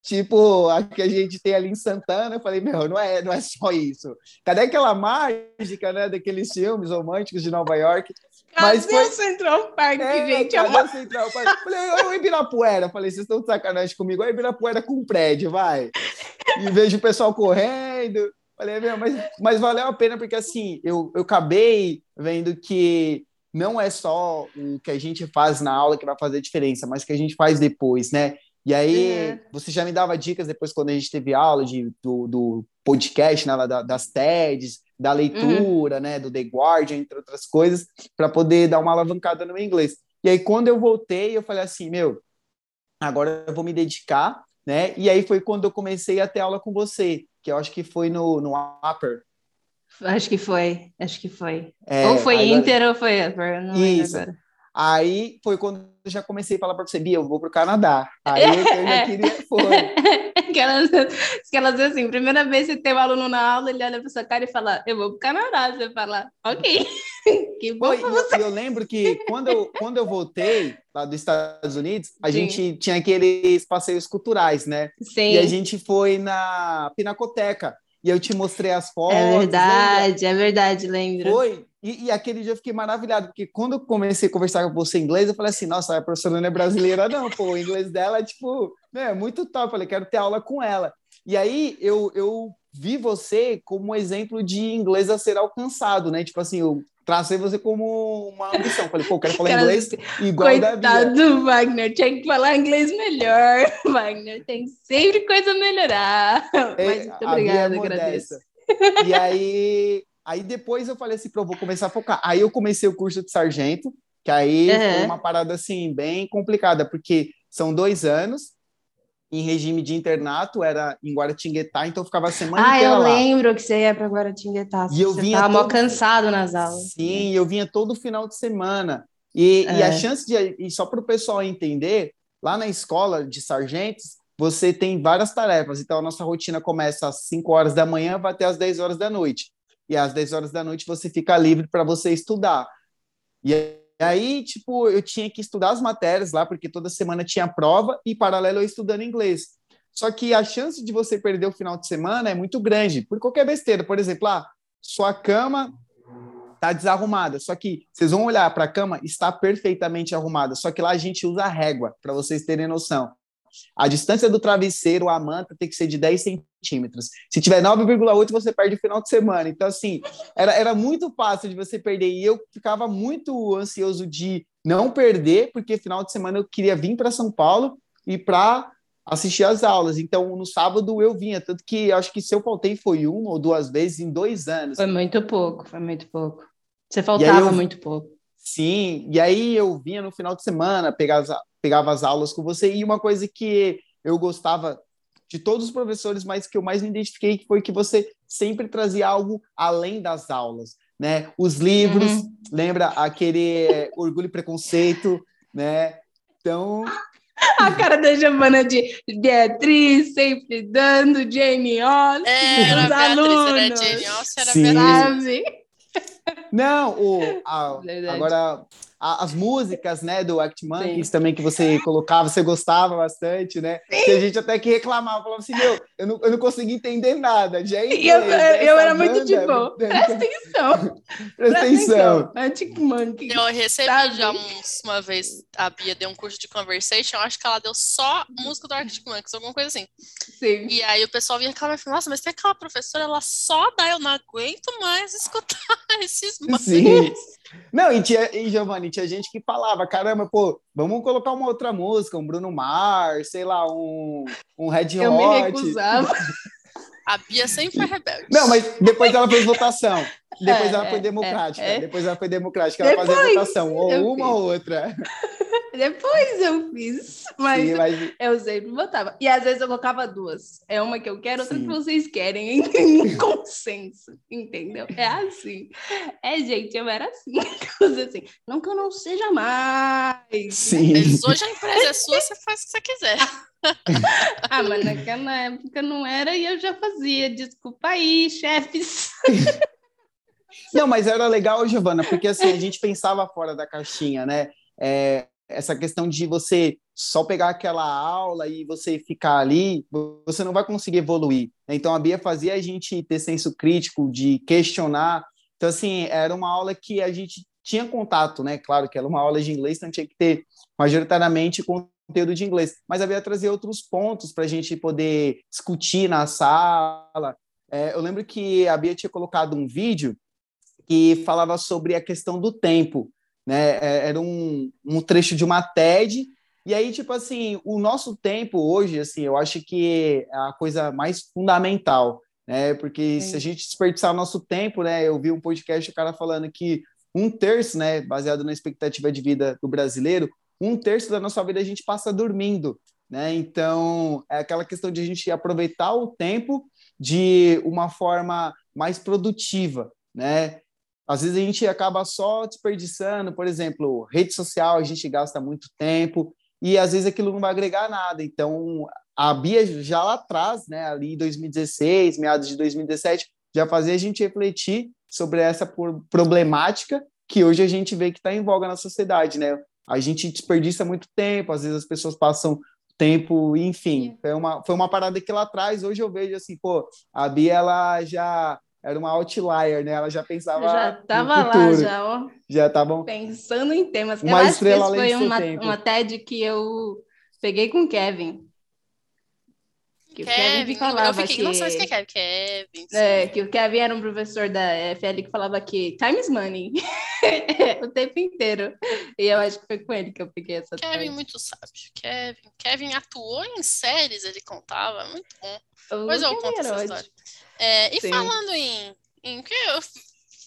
tipo a que a gente tem ali em Santana. Eu falei, meu, não é, não é só isso. Cadê aquela mágica, né, daqueles filmes românticos de Nova York? Mas foi... o Central Park, é, gente. Cadê o Central Park? Falei, o Ibirapuera. Falei, vocês estão de sacanagem comigo. O Ibirapuera com prédio, vai. E vejo o pessoal correndo. Falei, meu, mas, mas valeu a pena, porque assim, eu, eu acabei vendo que não é só o que a gente faz na aula que vai fazer diferença, mas o que a gente faz depois, né? E aí, é. você já me dava dicas depois quando a gente teve aula de, do, do podcast, né, da, das TEDs, da leitura, uhum. né, do The Guardian, entre outras coisas, para poder dar uma alavancada no meu inglês. E aí, quando eu voltei, eu falei assim, meu, agora eu vou me dedicar, né? E aí foi quando eu comecei a ter aula com você, que eu acho que foi no, no Upper, Acho que foi, acho que foi. É, ou foi Inter ou foi Upper, não Isso. agora. Aí foi quando eu já comecei a falar para você, Bia, eu vou para o Canadá. Aí eu, já é. queria, foi. aquelas, aquelas assim, primeira vez que tem um aluno na aula, ele olha para sua cara e fala, eu vou para o Canadá. Você fala, ok, que bom foi, você. Eu lembro que quando eu, quando eu voltei lá dos Estados Unidos, a Sim. gente tinha aqueles passeios culturais, né? Sim. E a gente foi na Pinacoteca e eu te mostrei as fotos. É verdade, lembra? é verdade, lembro. Foi. E, e, aquele dia eu fiquei maravilhado, porque quando eu comecei a conversar com você em inglês, eu falei assim, nossa, a professora não é brasileira, não, pô, o inglês dela é, tipo, né, muito top. Eu falei, quero ter aula com ela. E aí eu, eu vi você como um exemplo de inglês a ser alcançado, né? Tipo assim, eu tracei você como uma ambição. Falei, pô, quero falar Cara, inglês igual Coitado da Bia. do Wagner, tinha que falar inglês melhor. Wagner, tem sempre coisa a melhorar. É, Mas muito obrigada, é agradeço. E aí, aí depois eu falei assim, pô, vou começar a focar. Aí eu comecei o curso de sargento, que aí uhum. foi uma parada assim, bem complicada, porque são dois anos, em regime de internato, era em Guaratinguetá, então eu ficava a semana ah, inteira lá. Ah, eu lembro que você ia para Guaratinguetá. E eu você vinha todo... cansado nas aulas. Sim, eu vinha todo final de semana. E, é. e a chance de... E só para o pessoal entender, lá na escola de sargentos, você tem várias tarefas. Então, a nossa rotina começa às 5 horas da manhã, vai até às 10 horas da noite. E às 10 horas da noite você fica livre para você estudar. E aí, tipo, eu tinha que estudar as matérias lá, porque toda semana tinha prova e paralelo eu estudando inglês. Só que a chance de você perder o final de semana é muito grande, por qualquer besteira. Por exemplo, ah, sua cama está desarrumada, só que vocês vão olhar para a cama, está perfeitamente arrumada, só que lá a gente usa régua, para vocês terem noção. A distância do travesseiro à manta tem que ser de 10 centímetros. Se tiver 9,8, você perde o final de semana. Então, assim, era, era muito fácil de você perder. E eu ficava muito ansioso de não perder, porque final de semana eu queria vir para São Paulo e para assistir às aulas. Então, no sábado eu vinha, tanto que acho que se eu faltei foi uma ou duas vezes em dois anos. Foi muito pouco, foi muito pouco. Você faltava eu, muito pouco. Sim, e aí eu vinha no final de semana, pegava as aulas com você, e uma coisa que eu gostava de todos os professores, mas que eu mais me identifiquei foi que você sempre trazia algo além das aulas, né? Os livros, uhum. lembra aquele é, Orgulho e Preconceito, né? Então, a cara da Giovana de Beatriz, sempre dando Jane Austen, é, era alunos. Beatriz, era Jane Austen, era Sim. Não, o, a, agora as músicas, né, do Act Monkeys Sim. também que você colocava, você gostava bastante, né? Sim. Que a gente até que reclamava, falava assim, meu, eu não, eu não consegui entender nada. Já é eu, eu era muito de boa. Presta atenção. Presta atenção. Arctic Monkeys. Eu recebi sabe? já uns, uma vez, a Bia deu um curso de conversation, acho que ela deu só música do Arctic Monkeys, alguma coisa assim. Sim. E aí o pessoal vinha reclamar e falava, nossa, mas tem aquela professora, ela só dá, eu não aguento mais escutar esses músicos. Sim. Não, e, tinha, e Giovanni, tinha gente que falava, caramba, pô, vamos colocar uma outra música, um Bruno Mars, sei lá, um, um Red Hot. Eu me recusava. A Bia sempre foi rebelde. Não, mas depois ela fez votação. Depois é, ela foi é, democrática. É, é. Depois ela foi democrática. Ela depois fazia votação, ou uma ou outra. Depois eu fiz, mas, Sim, mas, eu sempre botava. E às vezes eu colocava duas. É uma que eu quero, outra Sim. que vocês querem. Em consenso, entendeu? É assim. É, gente, eu era assim. assim. Não que eu não seja mais. Sim. Mas hoje a empresa é sua, você faz o que você quiser. ah, mas naquela época não era e eu já fazia. Desculpa aí, chefes. Não, mas era legal, Giovana, porque assim, a gente pensava fora da caixinha, né? É, essa questão de você só pegar aquela aula e você ficar ali, você não vai conseguir evoluir. Então a Bia fazia a gente ter senso crítico, de questionar. Então, assim, era uma aula que a gente tinha contato, né? Claro que era uma aula de inglês, então tinha que ter majoritariamente conteúdo de inglês, mas havia trazer outros pontos para a gente poder discutir na sala. É, eu lembro que a Bia tinha colocado um vídeo que falava sobre a questão do tempo, né? É, era um, um trecho de uma TED e aí, tipo assim, o nosso tempo hoje, assim, eu acho que é a coisa mais fundamental, né? Porque Sim. se a gente desperdiçar o nosso tempo, né? Eu vi um podcast, o cara falando que um terço, né, baseado na expectativa de vida do brasileiro, um terço da nossa vida a gente passa dormindo, né? Então, é aquela questão de a gente aproveitar o tempo de uma forma mais produtiva, né? Às vezes a gente acaba só desperdiçando, por exemplo, rede social, a gente gasta muito tempo e às vezes aquilo não vai agregar nada. Então, a Bia já lá atrás, né, ali em 2016, meados de 2017, já fazia a gente refletir sobre essa problemática que hoje a gente vê que está em voga na sociedade, né? A gente desperdiça muito tempo, às vezes as pessoas passam tempo, enfim, foi uma, foi uma parada que lá atrás, hoje eu vejo assim, pô, a Bia, ela já era uma outlier, né? Ela já pensava Já tava lá, já, ó. Já tava pensando em temas. Uma eu estrela acho que foi uma, uma TED que eu peguei com o Kevin. Que Kevin, o Kevin falava eu fiquei, que... Não sei se é Kevin, Kevin. É, que o Kevin era um professor da FL que falava que time is money. o tempo inteiro. E eu acho que foi com ele que eu peguei essa Kevin tarde. muito sábio. Kevin, Kevin atuou em séries, ele contava, muito bom. Depois eu conto essa história. É, e Sim. falando em, em que eu,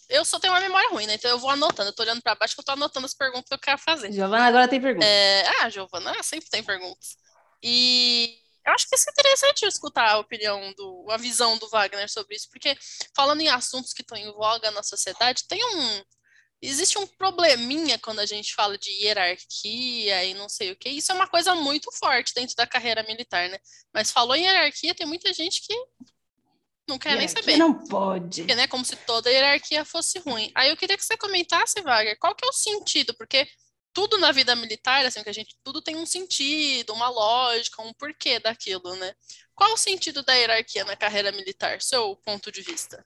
eu só tenho uma memória ruim, né? Então eu vou anotando, eu tô olhando para baixo que eu tô anotando as perguntas que eu quero fazer. Giovana agora tem perguntas. É, ah, Giovana sempre tem perguntas. E eu acho que é interessante escutar a opinião do, a visão do Wagner sobre isso, porque falando em assuntos que estão em voga na sociedade, tem um existe um probleminha quando a gente fala de hierarquia e não sei o que. Isso é uma coisa muito forte dentro da carreira militar, né? Mas falou em hierarquia, tem muita gente que não quer nem saber. Não pode. Porque, né, como se toda hierarquia fosse ruim. Aí eu queria que você comentasse, Wagner, qual que é o sentido? Porque tudo na vida militar, assim, que a gente tudo tem um sentido, uma lógica, um porquê daquilo, né? Qual o sentido da hierarquia na carreira militar, seu ponto de vista?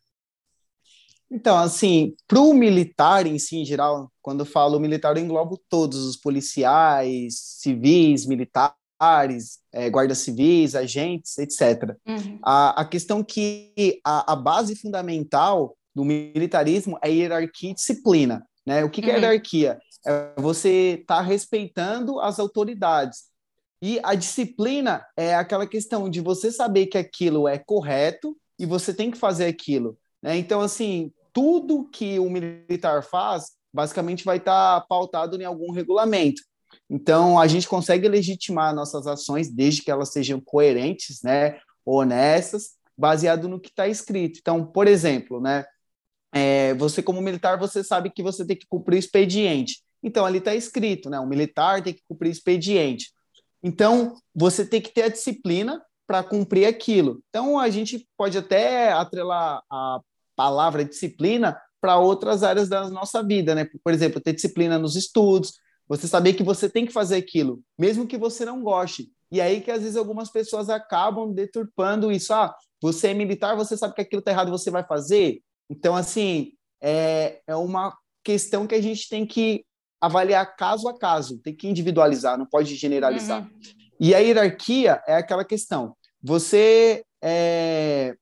Então, assim, para o militar em si, em geral, quando eu falo militar, eu englobo todos os policiais, civis, militares, é, guardas civis, agentes, etc. Uhum. A, a questão que a, a, base fundamental do militarismo é hierarquia e disciplina. Né? O que, uhum. que é uhum. hierarquia? É você estar tá respeitando as autoridades. E a disciplina é aquela questão de você saber que aquilo é correto e você tem que fazer aquilo. Né? Então, assim, tudo que o militar faz, basicamente vai estar tá pautado em algum regulamento. Então, a gente consegue legitimar nossas ações desde que elas sejam coerentes, né, honestas, baseado no que está escrito. Então, por exemplo, né, é, você como militar, você sabe que você tem que cumprir o expediente. Então, ali está escrito, né, o militar tem que cumprir expediente. Então, você tem que ter a disciplina para cumprir aquilo. Então, a gente pode até atrelar a palavra disciplina para outras áreas da nossa vida, né? Por exemplo, ter disciplina nos estudos, você saber que você tem que fazer aquilo, mesmo que você não goste. E aí que às vezes algumas pessoas acabam deturpando isso. Ah, você é militar, você sabe que aquilo está errado, você vai fazer. Então, assim, é, é uma questão que a gente tem que avaliar caso a caso, tem que individualizar, não pode generalizar. Uhum. E a hierarquia é aquela questão. Você é,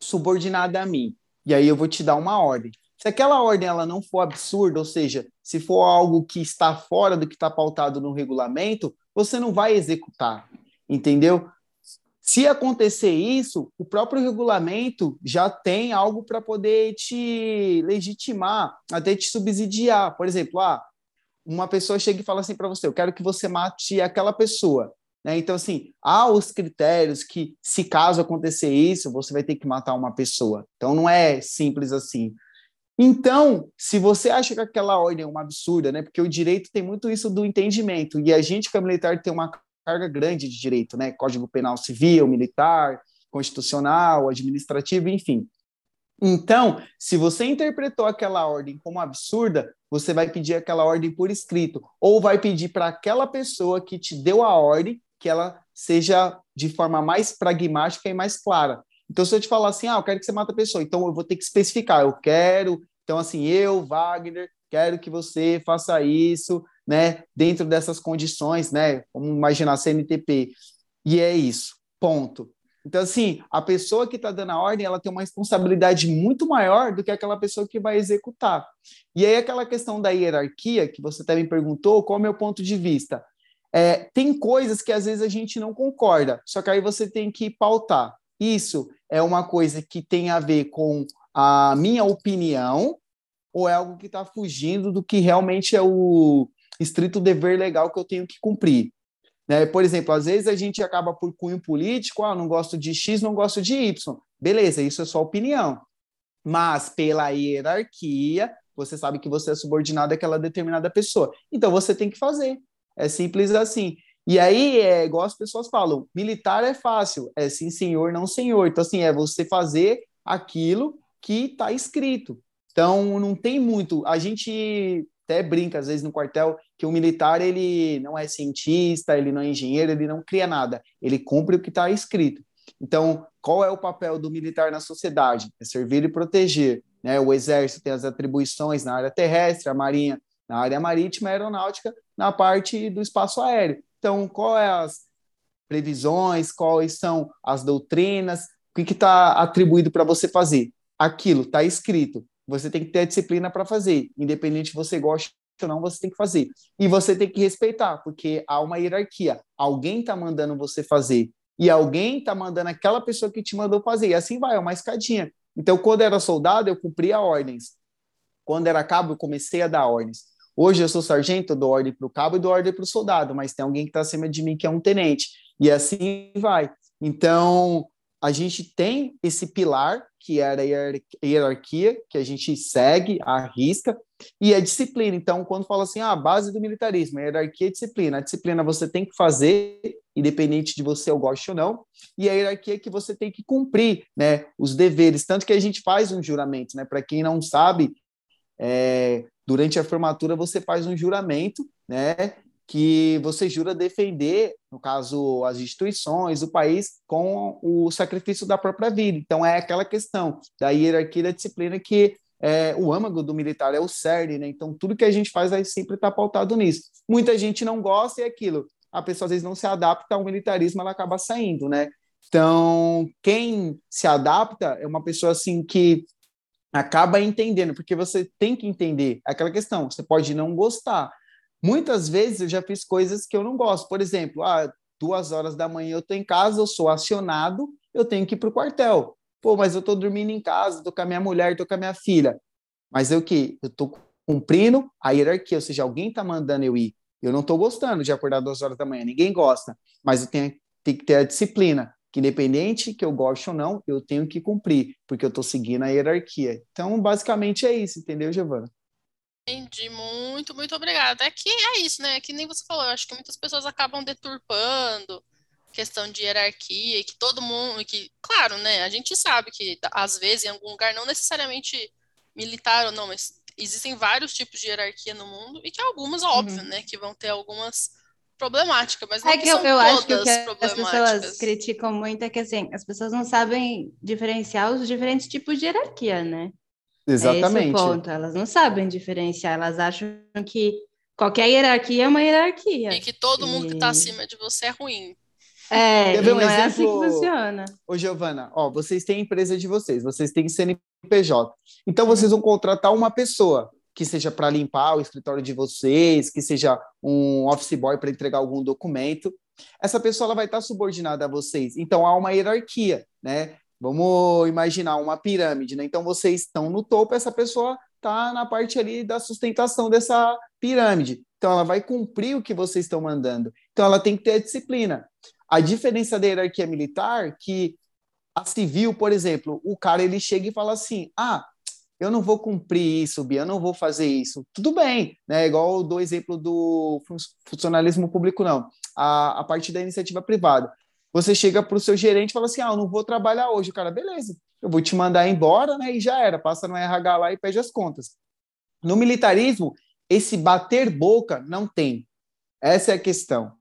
subordinada a mim. E aí eu vou te dar uma ordem. Se aquela ordem ela não for absurda, ou seja, se for algo que está fora do que está pautado no regulamento, você não vai executar, entendeu? Se acontecer isso, o próprio regulamento já tem algo para poder te legitimar, até te subsidiar. Por exemplo, ah, uma pessoa chega e fala assim para você: Eu quero que você mate aquela pessoa. Né? Então, assim, há os critérios que, se caso acontecer isso, você vai ter que matar uma pessoa. Então, não é simples assim. Então, se você acha que aquela ordem é uma absurda, né? Porque o direito tem muito isso do entendimento, e a gente, que é militar, tem uma carga grande de direito, né? Código Penal Civil, Militar, Constitucional, Administrativo, enfim. Então, se você interpretou aquela ordem como absurda, você vai pedir aquela ordem por escrito, ou vai pedir para aquela pessoa que te deu a ordem que ela seja de forma mais pragmática e mais clara. Então, se eu te falar assim, ah, eu quero que você mate a pessoa, então eu vou ter que especificar, eu quero, então assim, eu, Wagner, quero que você faça isso, né, dentro dessas condições, né, vamos imaginar CNTP, e é isso, ponto. Então, assim, a pessoa que está dando a ordem, ela tem uma responsabilidade muito maior do que aquela pessoa que vai executar. E aí, aquela questão da hierarquia, que você também perguntou, qual é o meu ponto de vista? É, tem coisas que às vezes a gente não concorda, só que aí você tem que pautar. Isso é uma coisa que tem a ver com a minha opinião ou é algo que está fugindo do que realmente é o estrito dever legal que eu tenho que cumprir? Né? Por exemplo, às vezes a gente acaba por cunho político, ah, não gosto de X, não gosto de Y. Beleza, isso é sua opinião. Mas pela hierarquia, você sabe que você é subordinado àquela determinada pessoa. Então você tem que fazer. É simples assim. E aí, é igual as pessoas falam, militar é fácil, é sim senhor, não senhor. Então, assim, é você fazer aquilo que está escrito. Então, não tem muito. A gente até brinca, às vezes, no quartel, que o militar, ele não é cientista, ele não é engenheiro, ele não cria nada. Ele cumpre o que está escrito. Então, qual é o papel do militar na sociedade? É servir e proteger. Né? O exército tem as atribuições na área terrestre, a marinha na área marítima, a aeronáutica na parte do espaço aéreo. Então, quais é as previsões, quais são as doutrinas, o que está atribuído para você fazer? Aquilo está escrito. Você tem que ter a disciplina para fazer, independente se você gosta ou não, você tem que fazer. E você tem que respeitar, porque há uma hierarquia. Alguém está mandando você fazer e alguém está mandando aquela pessoa que te mandou fazer. E assim vai, é uma escadinha. Então, quando era soldado, eu cumpria ordens. Quando era cabo, eu comecei a dar ordens. Hoje eu sou sargento, eu dou ordem para o cabo e dou ordem para o soldado, mas tem alguém que está acima de mim que é um tenente. E assim vai. Então, a gente tem esse pilar, que era a hierarquia, que a gente segue, arrisca, e a disciplina. Então, quando fala assim, ah, a base do militarismo, a hierarquia e disciplina. A disciplina você tem que fazer, independente de você eu goste ou não, e a hierarquia é que você tem que cumprir, né, os deveres. Tanto que a gente faz um juramento, né, para quem não sabe, é, durante a formatura você faz um juramento, né? Que você jura defender, no caso, as instituições, o país, com o sacrifício da própria vida. Então, é aquela questão da hierarquia da disciplina que é, o âmago do militar é o cerne, né? Então, tudo que a gente faz vai sempre estar pautado nisso. Muita gente não gosta e é aquilo. A pessoa às vezes não se adapta ao militarismo, ela acaba saindo, né? Então, quem se adapta é uma pessoa assim que acaba entendendo, porque você tem que entender aquela questão. Você pode não gostar. Muitas vezes eu já fiz coisas que eu não gosto. Por exemplo, ah, duas horas da manhã eu estou em casa, eu sou acionado, eu tenho que ir para o quartel. Pô, mas eu estou dormindo em casa, estou com a minha mulher, estou com a minha filha. Mas eu que? Eu estou cumprindo a hierarquia, ou seja, alguém está mandando eu ir. Eu não estou gostando de acordar duas horas da manhã, ninguém gosta, mas eu tenho, tenho que ter a disciplina que independente que eu goste ou não, eu tenho que cumprir, porque eu estou seguindo a hierarquia. Então, basicamente é isso, entendeu, Giovana? Entendi, muito, muito obrigada. É que é isso, né? É que nem você falou, eu acho que muitas pessoas acabam deturpando questão de hierarquia, que todo mundo, que, claro, né? A gente sabe que às vezes em algum lugar, não necessariamente militar ou não, mas existem vários tipos de hierarquia no mundo e que algumas, óbvio, uhum. né? Que vão ter algumas problemática, mas não é que, eu, eu acho que que as pessoas criticam muito é que assim, as pessoas não sabem diferenciar os diferentes tipos de hierarquia, né? Exatamente. É esse o ponto. Elas não sabem diferenciar, elas acham que qualquer hierarquia é uma hierarquia. E que todo mundo e... que está acima de você é ruim. É, Quer ver um não exemplo... é assim que funciona. Ô, Giovana, ó, vocês têm a empresa de vocês, vocês têm CNPJ. Então, vocês vão contratar uma pessoa que seja para limpar o escritório de vocês, que seja um office boy para entregar algum documento. Essa pessoa ela vai estar subordinada a vocês. Então há uma hierarquia, né? Vamos imaginar uma pirâmide, né? Então vocês estão no topo, essa pessoa está na parte ali da sustentação dessa pirâmide. Então ela vai cumprir o que vocês estão mandando. Então ela tem que ter a disciplina. A diferença da hierarquia militar que a civil, por exemplo, o cara ele chega e fala assim: "Ah, eu não vou cumprir isso, Bia, eu não vou fazer isso. Tudo bem, né? Igual do exemplo do funcionalismo público, não. A, a parte da iniciativa privada. Você chega para o seu gerente e fala assim: ah, eu não vou trabalhar hoje. O cara, beleza, eu vou te mandar embora, né? E já era, passa no RH lá e pede as contas. No militarismo, esse bater boca não tem. Essa é a questão.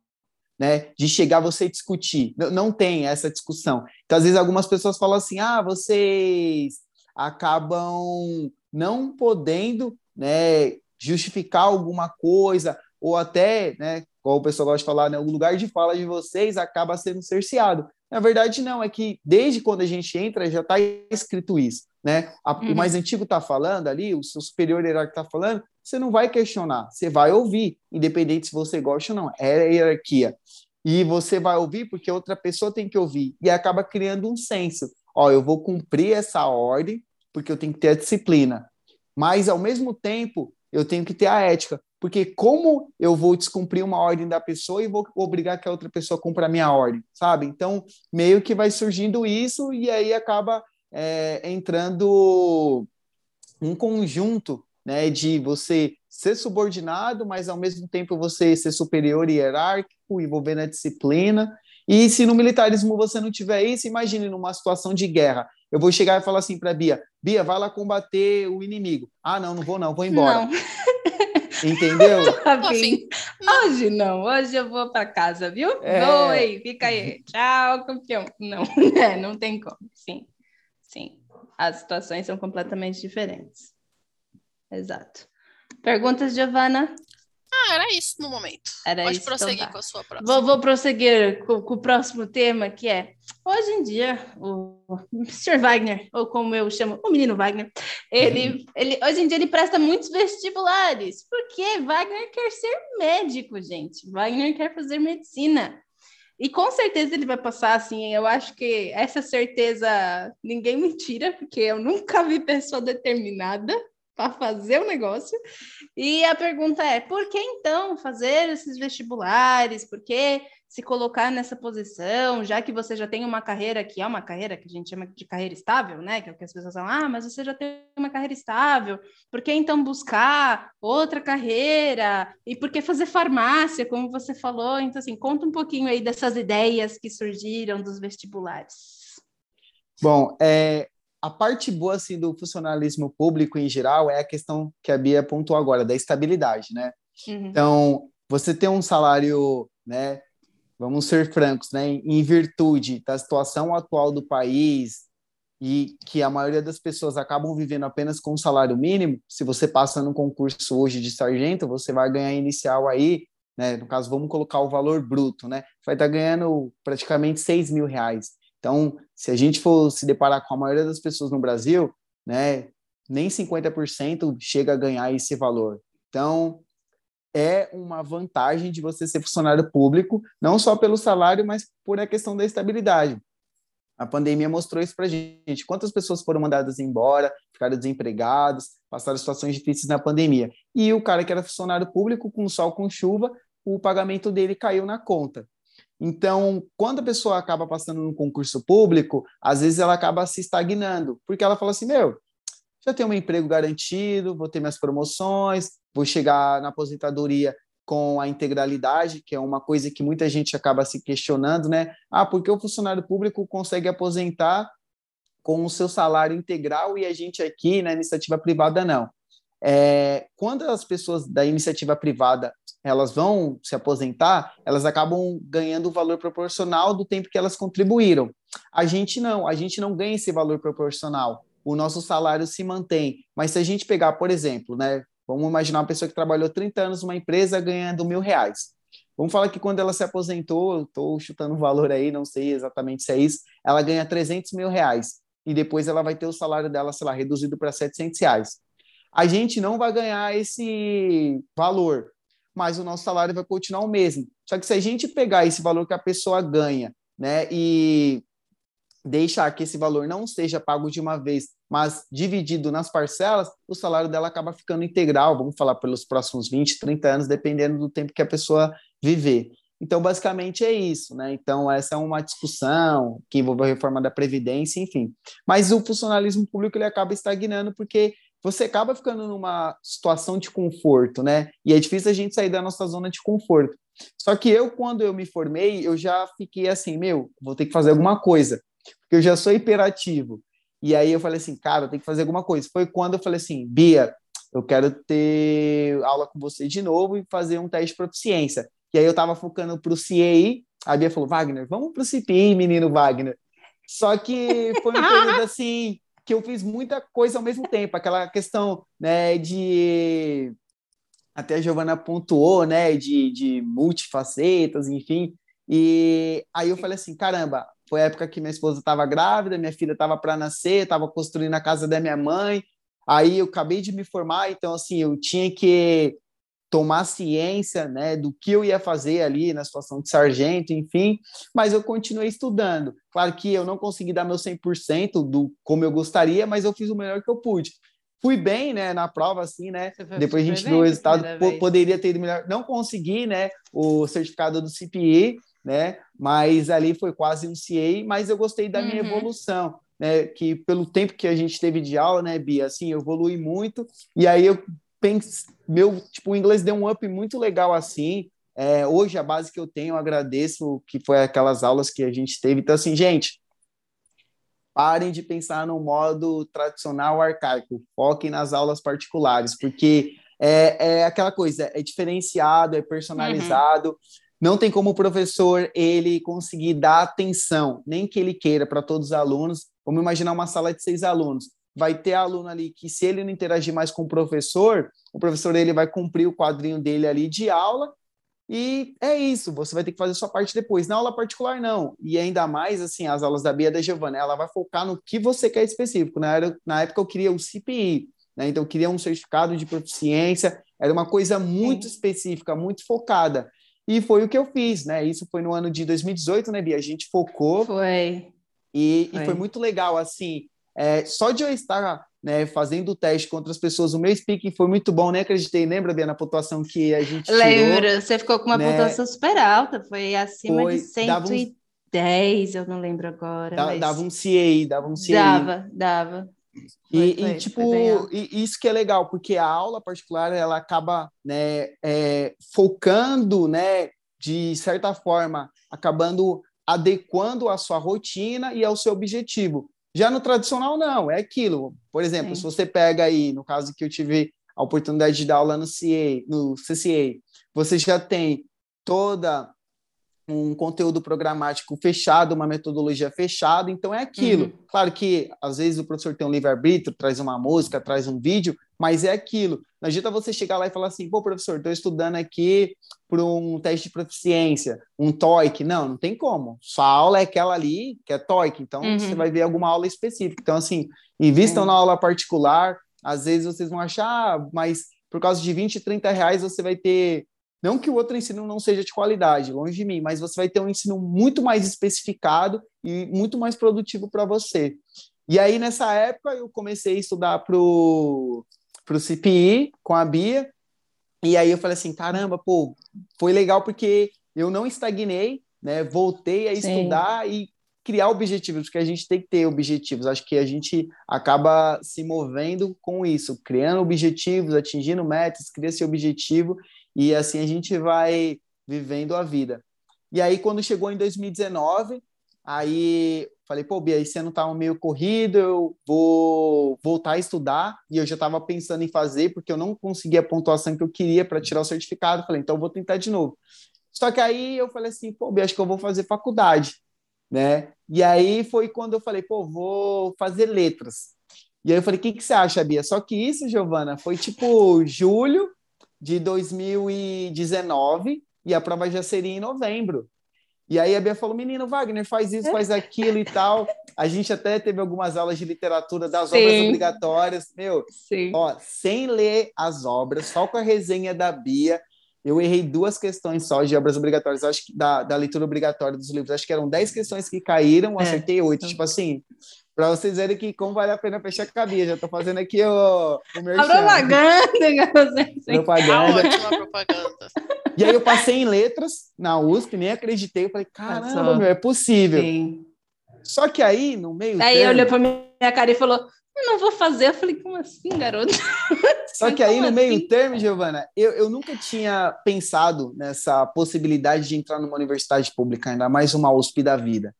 Né, de chegar você discutir. Não, não tem essa discussão. Então, às vezes, algumas pessoas falam assim: ah, vocês acabam não podendo né, justificar alguma coisa, ou até, né, como o pessoal gosta de falar, né, o lugar de fala de vocês acaba sendo cerceado. Na verdade, não, é que desde quando a gente entra já está escrito isso. Né? A, uhum. O mais antigo está falando ali, o seu superior hierárquico está falando, você não vai questionar, você vai ouvir, independente se você gosta ou não. É a hierarquia. E você vai ouvir porque outra pessoa tem que ouvir. E acaba criando um senso. Ó, eu vou cumprir essa ordem porque eu tenho que ter a disciplina. Mas, ao mesmo tempo, eu tenho que ter a ética. Porque como eu vou descumprir uma ordem da pessoa e vou obrigar que a outra pessoa cumpra a minha ordem, sabe? Então, meio que vai surgindo isso e aí acaba é, entrando um conjunto né, de você ser subordinado, mas ao mesmo tempo você ser superior e hierárquico, envolvendo a disciplina. E se no militarismo você não tiver isso, imagine numa situação de guerra. Eu vou chegar e falar assim para Bia: Bia, vai lá combater o inimigo. Ah, não, não vou, não, vou embora. Não. Entendeu? Assim, hoje não, hoje eu vou para casa, viu? É... Oi, fica aí. Tchau, campeão. Não, é, não tem como. Sim, sim. As situações são completamente diferentes. Exato. Perguntas, Giovana? Ah, era isso no momento. Era Pode isso, então prosseguir então tá. com a sua próxima. Vou, vou prosseguir com, com, o próximo tema, que é hoje em dia, o Sr. Wagner, ou como eu chamo, o menino Wagner, ele, uhum. ele hoje em dia ele presta muitos vestibulares, porque Wagner quer ser médico, gente. Wagner quer fazer medicina. E com certeza ele vai passar assim. Eu acho que essa certeza ninguém me tira, porque eu nunca vi pessoa determinada para fazer o negócio. E a pergunta é: por que então fazer esses vestibulares? Por que se colocar nessa posição, já que você já tem uma carreira que é uma carreira que a gente chama de carreira estável, né? Que é o que as pessoas falam, ah, mas você já tem uma carreira estável, por que então buscar outra carreira? E por que fazer farmácia, como você falou? Então, assim, conta um pouquinho aí dessas ideias que surgiram dos vestibulares. Bom, é, a parte boa assim, do funcionalismo público em geral é a questão que a Bia pontuou agora, da estabilidade, né? Uhum. Então, você tem um salário, né? Vamos ser francos, né? Em virtude da situação atual do país e que a maioria das pessoas acabam vivendo apenas com um salário mínimo, se você passa no concurso hoje de sargento, você vai ganhar inicial aí, né? No caso, vamos colocar o valor bruto, né? Vai estar ganhando praticamente 6 mil reais. Então, se a gente for se deparar com a maioria das pessoas no Brasil, né, nem 50% chega a ganhar esse valor. Então, é uma vantagem de você ser funcionário público, não só pelo salário, mas por a questão da estabilidade. A pandemia mostrou isso para a gente. Quantas pessoas foram mandadas embora, ficaram desempregados, passaram situações difíceis na pandemia. E o cara que era funcionário público, com sol, com chuva, o pagamento dele caiu na conta. Então, quando a pessoa acaba passando num concurso público, às vezes ela acaba se estagnando, porque ela fala assim: meu, já tenho um emprego garantido, vou ter minhas promoções, vou chegar na aposentadoria com a integralidade, que é uma coisa que muita gente acaba se questionando, né? Ah, porque o funcionário público consegue aposentar com o seu salário integral e a gente aqui na iniciativa privada não. É, quando as pessoas da iniciativa privada elas vão se aposentar, elas acabam ganhando o valor proporcional do tempo que elas contribuíram. A gente não, a gente não ganha esse valor proporcional. O nosso salário se mantém. Mas se a gente pegar, por exemplo, né, vamos imaginar uma pessoa que trabalhou 30 anos numa empresa ganhando mil reais. Vamos falar que quando ela se aposentou, estou chutando um valor aí, não sei exatamente se é isso, ela ganha 300 mil reais. E depois ela vai ter o salário dela, sei lá, reduzido para 700 reais. A gente não vai ganhar esse valor, mas o nosso salário vai continuar o mesmo. Só que se a gente pegar esse valor que a pessoa ganha, né, e deixar que esse valor não seja pago de uma vez, mas dividido nas parcelas, o salário dela acaba ficando integral, vamos falar pelos próximos 20, 30 anos, dependendo do tempo que a pessoa viver. Então, basicamente é isso, né? Então, essa é uma discussão que envolve a reforma da Previdência, enfim. Mas o funcionalismo público ele acaba estagnando porque você acaba ficando numa situação de conforto, né? E é difícil a gente sair da nossa zona de conforto. Só que eu, quando eu me formei, eu já fiquei assim, meu, vou ter que fazer alguma coisa, porque eu já sou hiperativo. E aí eu falei assim, cara, eu tenho que fazer alguma coisa. Foi quando eu falei assim, Bia, eu quero ter aula com você de novo e fazer um teste de proficiência. E aí eu estava focando para o CAI, a Bia falou, Wagner, vamos para o CPI, menino Wagner. Só que foi um período assim que eu fiz muita coisa ao mesmo tempo, aquela questão né, de até a Giovana pontuou, né, de, de multifacetas, enfim. E aí eu falei assim, caramba, foi a época que minha esposa estava grávida, minha filha estava para nascer, estava construindo a casa da minha mãe. Aí eu acabei de me formar, então assim, eu tinha que tomar ciência, né, do que eu ia fazer ali na situação de sargento, enfim, mas eu continuei estudando. Claro que eu não consegui dar meu 100% do como eu gostaria, mas eu fiz o melhor que eu pude. Fui bem, né, na prova, assim, né? Depois a gente viu o resultado, poderia ter ido melhor. Não consegui, né, o certificado do CPI, né? Mas ali foi quase um CA, mas eu gostei da minha uhum. evolução, né? Que pelo tempo que a gente teve de aula, né, Bia, assim, eu evolui muito. E aí eu pense, meu, tipo, o inglês deu um up muito legal assim. É, hoje a base que eu tenho, eu agradeço que foi aquelas aulas que a gente teve. Então assim, gente, parem de pensar no modo tradicional arcaico, foquem nas aulas particulares, porque é, é aquela coisa, é diferenciado, é personalizado. Uhum. Não tem como o professor ele conseguir dar atenção, nem que ele queira para todos os alunos. Vamos imaginar uma sala de seis alunos. Vai ter aluno ali que, se ele não interagir mais com o professor, o professor ele vai cumprir o quadrinho dele ali de aula e é isso, você vai ter que fazer sua parte depois. Na aula particular, não. E ainda mais, assim, as aulas da Bia da Giovanna, ela vai focar no que você quer específico. Na, era, na época, eu queria o CPI, né? Então, eu queria um certificado de proficiência. Era uma coisa muito Sim. específica, muito focada. E foi o que eu fiz, né? Isso foi no ano de 2018, né, Bia? A gente focou. Foi. E foi, e foi muito legal, assim. É, só de eu estar né, fazendo o teste com outras pessoas, o meu speaking foi muito bom, né? Acreditei, lembra, Bia, na pontuação que a gente Lembra, você ficou com uma né? pontuação super alta, foi acima foi, de 110, um, eu não lembro agora. Dava, mas... dava um CA, dava um CA. Dava, dava. E, foi, e tipo, e isso que é legal, porque a aula particular ela acaba né, é, focando, né, de certa forma, acabando adequando a sua rotina e ao seu objetivo. Já no tradicional, não, é aquilo. Por exemplo, Sim. se você pega aí, no caso que eu tive a oportunidade de dar aula no CA, no CCA, você já tem toda um conteúdo programático fechado, uma metodologia fechada, então é aquilo. Uhum. Claro que às vezes o professor tem um livre-arbítrio, traz uma música, traz um vídeo, mas é aquilo. Não adianta você chegar lá e falar assim, pô, professor, estou estudando aqui para um teste de proficiência, um TOEIC. Não, não tem como. Sua aula é aquela ali, que é TOEIC, então uhum. você vai ver alguma aula específica. Então, assim, invistam uhum. na aula particular, às vezes vocês vão achar, ah, mas por causa de 20, 30 reais você vai ter não que o outro ensino não seja de qualidade, longe de mim, mas você vai ter um ensino muito mais especificado e muito mais produtivo para você. E aí, nessa época, eu comecei a estudar para o CPI com a Bia, e aí eu falei assim, caramba, pô, foi legal porque eu não estagnei, né? Voltei a Sim. estudar e criar objetivos, porque a gente tem que ter objetivos. Acho que a gente acaba se movendo com isso, criando objetivos, atingindo metas, cria esse objetivo e assim a gente vai vivendo a vida. E aí, quando chegou em 2019, aí falei, pô, Bia, esse ano tá meio corrido, eu vou voltar a estudar. E eu já estava pensando em fazer, porque eu não conseguia a pontuação que eu queria para tirar o certificado. Falei, então eu vou tentar de novo. Só que aí eu falei assim, pô, Bia, acho que eu vou fazer faculdade, né? E aí foi quando eu falei, pô, vou fazer letras. E aí eu falei, o que, que você acha, Bia? Só que isso, Giovana, foi tipo julho, de 2019 e a prova já seria em novembro. E aí a Bia falou: menino, Wagner, faz isso, faz aquilo e tal. A gente até teve algumas aulas de literatura das Sim. obras obrigatórias. Meu, Sim. ó, sem ler as obras, só com a resenha da Bia, eu errei duas questões só de obras obrigatórias, acho que da, da leitura obrigatória dos livros. Acho que eram dez questões que caíram, é. acertei oito. É. Tipo assim, para vocês verem que como vale a pena fechar a cabia. Já estou fazendo aqui o, o meu A propaganda, propaganda. ótima propaganda. E aí eu passei em letras na USP, nem acreditei. Eu falei, caramba, meu, é possível. Sim. Só que aí, no meio Aí termo... olhou para minha cara e falou, não vou fazer. Eu falei, como assim, garoto? Só que aí, no meio assim? termo, Giovana, eu, eu nunca tinha pensado nessa possibilidade de entrar numa universidade pública, ainda mais uma USP da vida.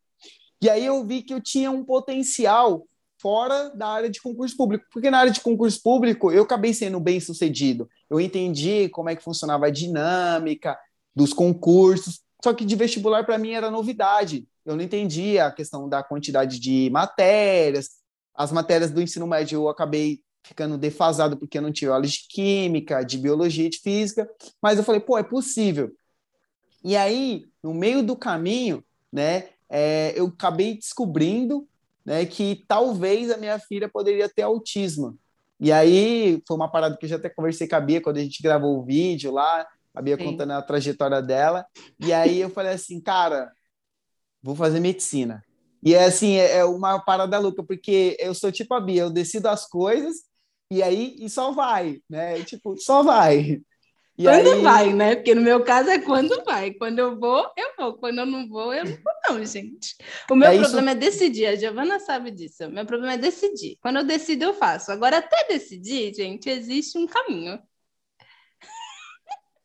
E aí eu vi que eu tinha um potencial fora da área de concurso público, porque na área de concurso público eu acabei sendo bem sucedido. Eu entendi como é que funcionava a dinâmica dos concursos, só que de vestibular para mim era novidade. Eu não entendia a questão da quantidade de matérias. As matérias do ensino médio eu acabei ficando defasado porque eu não tive aula de química, de biologia, de física, mas eu falei, pô, é possível. E aí, no meio do caminho, né, é, eu acabei descobrindo né, que talvez a minha filha poderia ter autismo. E aí foi uma parada que eu já até conversei com a Bia quando a gente gravou o vídeo lá, a Bia Sim. contando a trajetória dela. E aí eu falei assim, cara, vou fazer medicina. E é assim, é, é uma parada louca, porque eu sou tipo a Bia, eu decido as coisas e aí e só vai, né? Tipo, só vai. E quando aí... vai, né? Porque no meu caso é quando vai. Quando eu vou, eu vou. Quando eu não vou, eu não vou, não, gente. O meu é problema isso... é decidir. A Giovana sabe disso. O meu problema é decidir. Quando eu decido, eu faço. Agora, até decidir, gente, existe um caminho.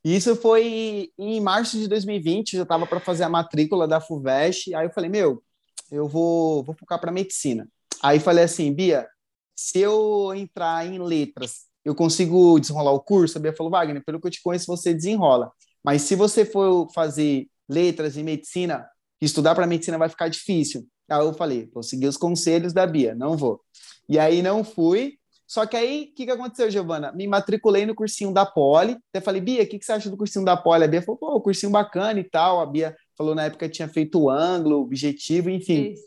Isso foi em março de 2020, eu já estava para fazer a matrícula da FUVEST. Aí eu falei, meu, eu vou, vou focar para medicina. Aí falei assim, Bia, se eu entrar em letras eu consigo desenrolar o curso? A Bia falou, Wagner, pelo que eu te conheço, você desenrola. Mas se você for fazer letras e medicina, estudar para medicina vai ficar difícil. Aí eu falei, vou seguir os conselhos da Bia, não vou. E aí não fui. Só que aí, o que, que aconteceu, Giovana? Me matriculei no cursinho da Poli. Até falei, Bia, o que, que você acha do cursinho da Poli? A Bia falou, pô, cursinho bacana e tal. A Bia falou na época tinha feito o ângulo, objetivo, enfim. Isso.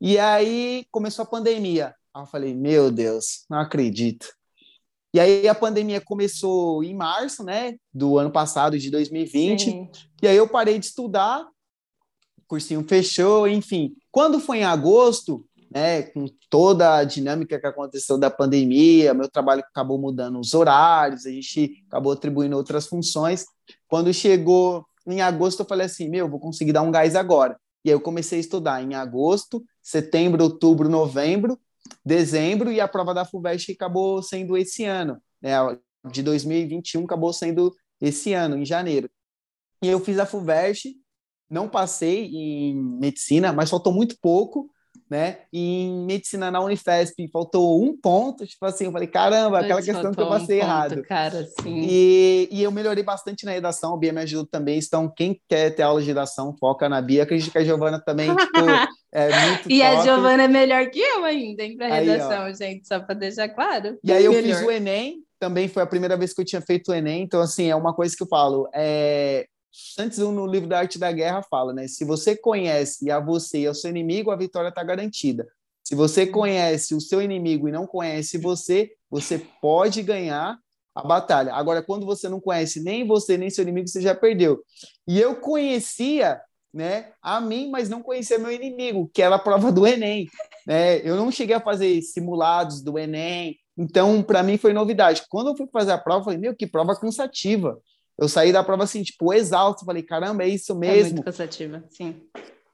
E aí começou a pandemia. Aí eu falei, meu Deus, não acredito. E aí a pandemia começou em março, né, do ano passado, de 2020. Sim. E aí eu parei de estudar, o cursinho fechou, enfim. Quando foi em agosto, né, com toda a dinâmica que aconteceu da pandemia, meu trabalho acabou mudando os horários, a gente acabou atribuindo outras funções. Quando chegou em agosto, eu falei assim, meu, vou conseguir dar um gás agora. E aí eu comecei a estudar em agosto, setembro, outubro, novembro, dezembro e a prova da FUVEST acabou sendo esse ano, né? De 2021 acabou sendo esse ano, em janeiro. E eu fiz a FUVEST, não passei em medicina, mas faltou muito pouco, né? E em medicina na Unifesp faltou um ponto, tipo assim, eu falei, caramba, aquela questão que eu passei um errado. cara. E, e eu melhorei bastante na redação, a Bia me ajudou também. Então, quem quer ter aula de redação, foca na Bia. Acredito que a Giovana também, tipo, é muito E top. a Giovana é melhor que eu ainda, hein, para redação, aí, gente, só para deixar claro. E aí eu melhor. fiz o Enem, também foi a primeira vez que eu tinha feito o Enem, então, assim, é uma coisa que eu falo, é, Antes, no livro da Arte da Guerra fala, né? Se você conhece a você e ao seu inimigo, a vitória está garantida. Se você conhece o seu inimigo e não conhece você, você pode ganhar a batalha. Agora, quando você não conhece nem você nem seu inimigo, você já perdeu. E eu conhecia, né, a mim, mas não conhecia meu inimigo, que era a prova do Enem. Né? Eu não cheguei a fazer simulados do Enem, então para mim foi novidade. Quando eu fui fazer a prova, eu falei, meu, que prova cansativa. Eu saí da prova assim, tipo, exausto. Falei, caramba, é isso mesmo. É muito cansativa, sim.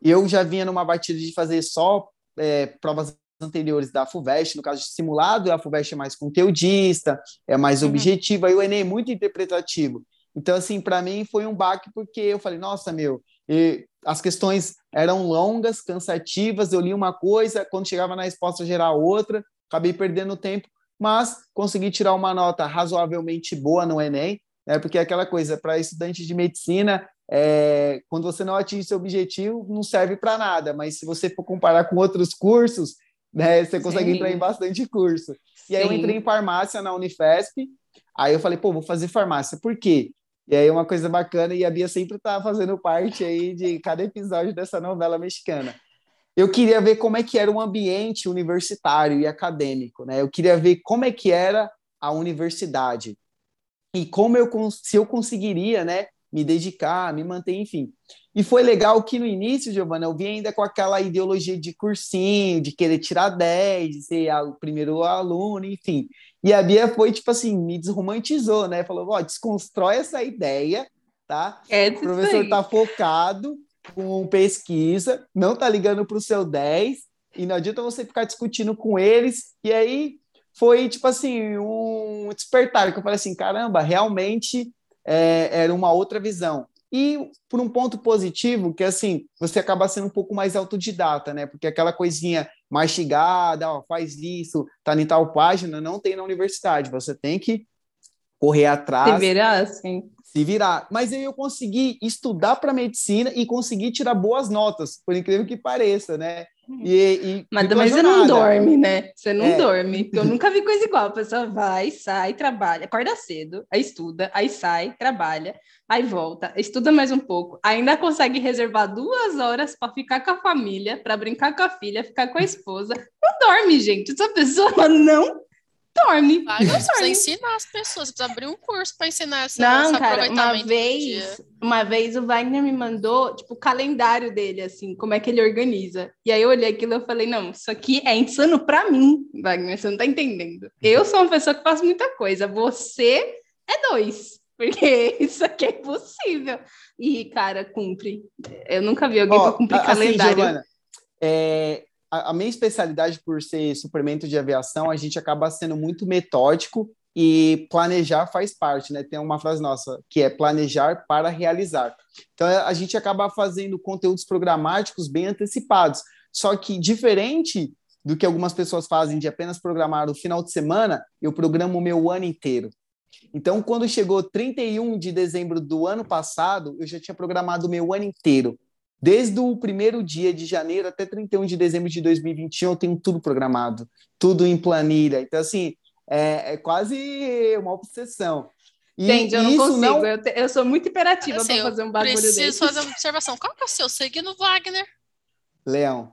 Eu já vinha numa batida de fazer só é, provas anteriores da FUVEST, no caso de simulado, a FUVEST é mais conteudista, é mais uhum. objetiva, e o Enem é muito interpretativo. Então, assim, para mim foi um baque, porque eu falei, nossa, meu, as questões eram longas, cansativas, eu li uma coisa, quando chegava na resposta geral outra, acabei perdendo tempo, mas consegui tirar uma nota razoavelmente boa no Enem, né? Porque é aquela coisa, para estudante de medicina, é, quando você não atinge seu objetivo, não serve para nada, mas se você for comparar com outros cursos, né, você consegue Sim. entrar em bastante curso. E aí eu entrei em farmácia na Unifesp, aí eu falei, pô, vou fazer farmácia, por quê? E aí uma coisa bacana, e a Bia sempre tá fazendo parte aí de cada episódio dessa novela mexicana. Eu queria ver como é que era o ambiente universitário e acadêmico, né? Eu queria ver como é que era a universidade e como eu se eu conseguiria, né, me dedicar, me manter, enfim. E foi legal que no início, Giovana, eu vi ainda com aquela ideologia de cursinho, de querer tirar 10, de ser o primeiro aluno, enfim. E a Bia foi, tipo assim, me desromantizou, né? Falou, ó, desconstrói essa ideia, tá? É o professor tá focado com pesquisa, não tá ligando para o seu 10, e não adianta você ficar discutindo com eles, e aí foi, tipo assim, um despertar, que eu falei assim, caramba, realmente é, era uma outra visão. E por um ponto positivo, que assim, você acaba sendo um pouco mais autodidata, né? Porque aquela coisinha mastigada, ó, faz isso, tá em tal página, não tem na universidade. Você tem que correr atrás. Se virar, sim. Se virar. Mas aí eu consegui estudar para medicina e consegui tirar boas notas, por incrível que pareça, né? E, e Mas também você não dorme, né? Você não é. dorme. Eu nunca vi coisa igual. A pessoa vai, sai, trabalha, acorda cedo, aí estuda, aí sai, trabalha, aí volta, estuda mais um pouco, ainda consegue reservar duas horas para ficar com a família, para brincar com a filha, ficar com a esposa. Não dorme, gente. Essa pessoa não dorme. Vai, não precisa ensinar as pessoas, você precisa abrir um curso para ensinar essa, não, cara, uma vez, uma vez o Wagner me mandou, tipo, o calendário dele, assim, como é que ele organiza. E aí eu olhei aquilo e falei, não, isso aqui é insano para mim, Wagner, você não tá entendendo. Eu sou uma pessoa que faz muita coisa, você é dois. Porque isso aqui é impossível. E, cara, cumpre. Eu nunca vi alguém oh, para cumprir assim, calendário. Giovana, é, a, a minha especialidade por ser suplemento de aviação, a gente acaba sendo muito metódico e planejar faz parte, né? Tem uma frase nossa que é planejar para realizar. Então a gente acaba fazendo conteúdos programáticos bem antecipados. Só que diferente do que algumas pessoas fazem de apenas programar o final de semana, eu programo o meu ano inteiro. Então, quando chegou 31 de dezembro do ano passado, eu já tinha programado o meu ano inteiro. Desde o primeiro dia de janeiro até 31 de dezembro de 2021, eu tenho tudo programado, tudo em planilha. Então, assim, é, é quase uma obsessão. E Gente, eu não consigo. Não... Eu, te, eu, sou muito imperativa assim, para fazer um bagulho preciso desse. Preciso fazer uma observação. Qual que é o seu signo, Wagner? Leão.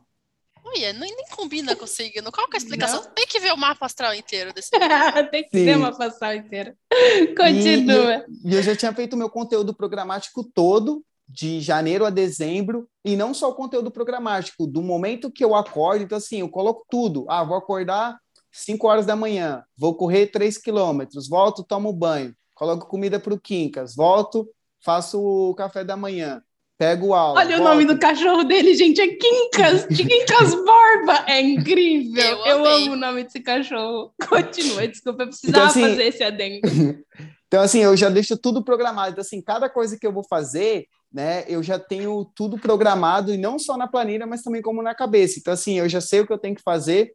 Olha, nem, nem combina com o signo. Qual que é a explicação? Não? Tem que ver o mapa astral inteiro desse Tem que Sim. ver o mapa astral inteiro. Continua. E, e, eu já tinha feito o meu conteúdo programático todo de janeiro a dezembro, e não só o conteúdo programático, do momento que eu acordo, então assim, eu coloco tudo. Ah, vou acordar 5 horas da manhã, vou correr 3 quilômetros, volto, tomo banho, coloco comida para o Quincas, volto, faço o café da manhã, pego aula. Olha volto. o nome do cachorro dele, gente, é Quincas, Quincas Borba, é incrível. Eu, eu amo o nome desse cachorro. Continua, desculpa, eu precisava então, assim, fazer esse adendo. então, assim, eu já deixo tudo programado. Então, assim, cada coisa que eu vou fazer, né, eu já tenho tudo programado, e não só na planilha, mas também como na cabeça. Então, assim, eu já sei o que eu tenho que fazer,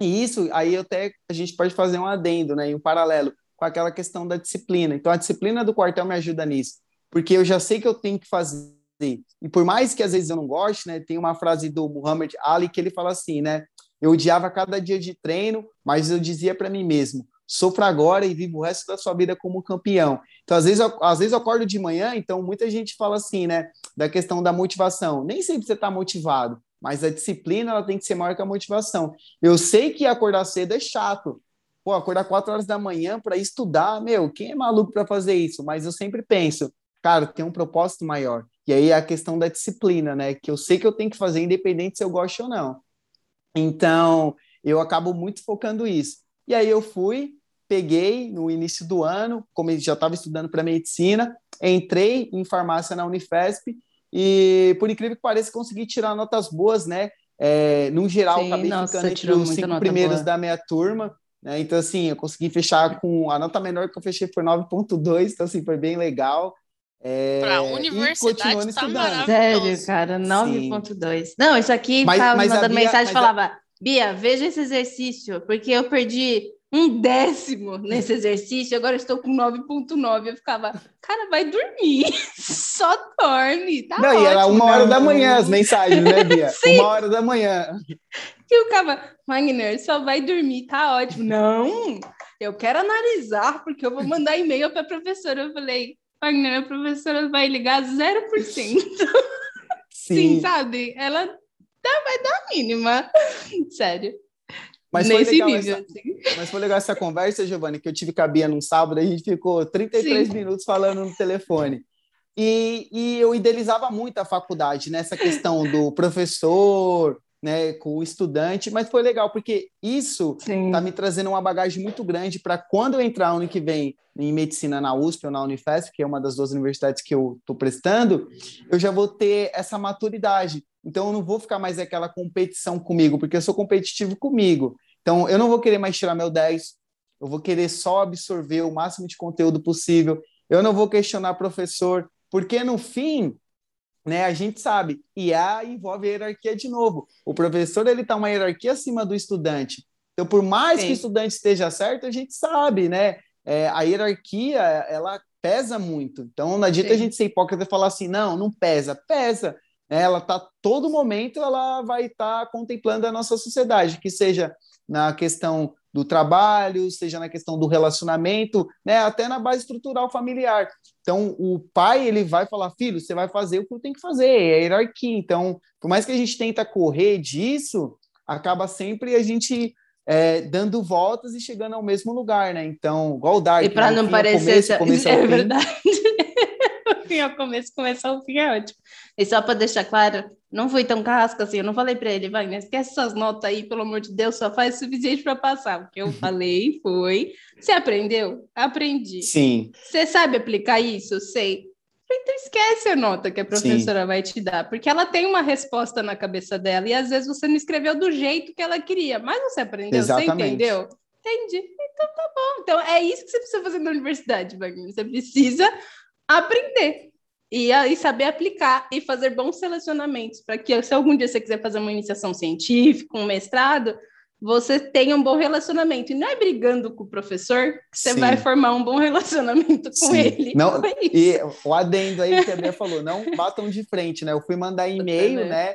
e isso, aí até a gente pode fazer um adendo, né, um paralelo com aquela questão da disciplina. Então, a disciplina do quartel me ajuda nisso, porque eu já sei que eu tenho que fazer. E por mais que às vezes eu não goste, né, tem uma frase do Muhammad Ali que ele fala assim, né, eu odiava cada dia de treino, mas eu dizia para mim mesmo, sofra agora e viva o resto da sua vida como campeão. Então, às vezes, eu, às vezes eu acordo de manhã, então muita gente fala assim, né, da questão da motivação. Nem sempre você está motivado, mas a disciplina ela tem que ser maior que a motivação. Eu sei que acordar cedo é chato. Pô, acordar quatro horas da manhã para estudar, meu, quem é maluco para fazer isso? Mas eu sempre penso, cara, tem um propósito maior. E aí é a questão da disciplina, né? Que eu sei que eu tenho que fazer, independente se eu gosto ou não. Então, eu acabo muito focando isso. E aí eu fui, peguei no início do ano, como já estava estudando para medicina, entrei em farmácia na Unifesp e, por incrível que pareça, consegui tirar notas boas, né? É, no geral, Sim, acabei nossa, ficando entre os cinco primeiros boa. da minha turma. Né? Então, assim, eu consegui fechar com a nota menor que eu fechei foi 9,2, então, assim, foi bem legal. É, para a universidade tá. Sério, cara, 9.2. Não, isso aqui mas, tava mas mandando Bia, mensagem e falava, a... Bia, veja esse exercício, porque eu perdi um décimo nesse exercício, agora estou com 9.9. Eu ficava, cara, vai dormir, só dorme, tá Não, ótimo. e era uma hora da manhã as mensagens, né, Bia? Sim. Uma hora da manhã. E eu ficava, Wagner, só vai dormir, tá ótimo. Não, eu quero analisar, porque eu vou mandar e-mail para a professora. Eu falei, Wagner, a professora vai ligar 0%. Sim. Sim, sabe? Ela vai dar a mínima. Sério. Mas Nesse foi nível, essa, assim. Mas foi legal essa conversa, Giovanni, que eu tive com a Bia num sábado, a gente ficou 33 Sim. minutos falando no telefone. E, e eu idealizava muito a faculdade nessa questão do professor, né, com o estudante, mas foi legal porque isso está me trazendo uma bagagem muito grande para quando eu entrar ano que vem em medicina na USP ou na Unifesp, que é uma das duas universidades que eu estou prestando, eu já vou ter essa maturidade. Então eu não vou ficar mais aquela competição comigo, porque eu sou competitivo comigo. Então eu não vou querer mais tirar meu 10, eu vou querer só absorver o máximo de conteúdo possível. Eu não vou questionar professor, porque no fim né? A gente sabe. E a envolve a hierarquia de novo. O professor ele está uma hierarquia acima do estudante. Então, por mais Sim. que o estudante esteja certo, a gente sabe, né? É, a hierarquia ela pesa muito. Então, não adianta Sim. a gente ser hipócrita e falar assim, não, não pesa. Pesa. Né? Ela está todo momento ela vai estar tá contemplando a nossa sociedade, que seja na questão do trabalho, seja na questão do relacionamento, né, até na base estrutural familiar. Então, o pai ele vai falar, filho, você vai fazer o que tenho que fazer, é a hierarquia. Então, por mais que a gente tenta correr disso, acaba sempre a gente é, dando voltas e chegando ao mesmo lugar, né? Então, igual o Dark. E para né? não parecer, começo, é verdade. Fim ao começo, começar ao fim é ótimo. E só para deixar claro, não fui tão casca assim, eu não falei para ele, vai, né? esquece essas notas aí, pelo amor de Deus, só faz o suficiente para passar. O que eu falei foi: você aprendeu? Aprendi. Sim. Você sabe aplicar isso? Sei. Então esquece a nota que a professora Sim. vai te dar, porque ela tem uma resposta na cabeça dela e às vezes você não escreveu do jeito que ela queria, mas você aprendeu, Exatamente. você entendeu? Entendi. Então tá bom. Então é isso que você precisa fazer na universidade, Wagner. Você precisa aprender e, e saber aplicar e fazer bons selecionamentos para que, se algum dia você quiser fazer uma iniciação científica, um mestrado, você tenha um bom relacionamento. E não é brigando com o professor que você Sim. vai formar um bom relacionamento com Sim. ele. Não, e o adendo aí que a Bia falou, não batam de frente, né? Eu fui mandar e-mail, né?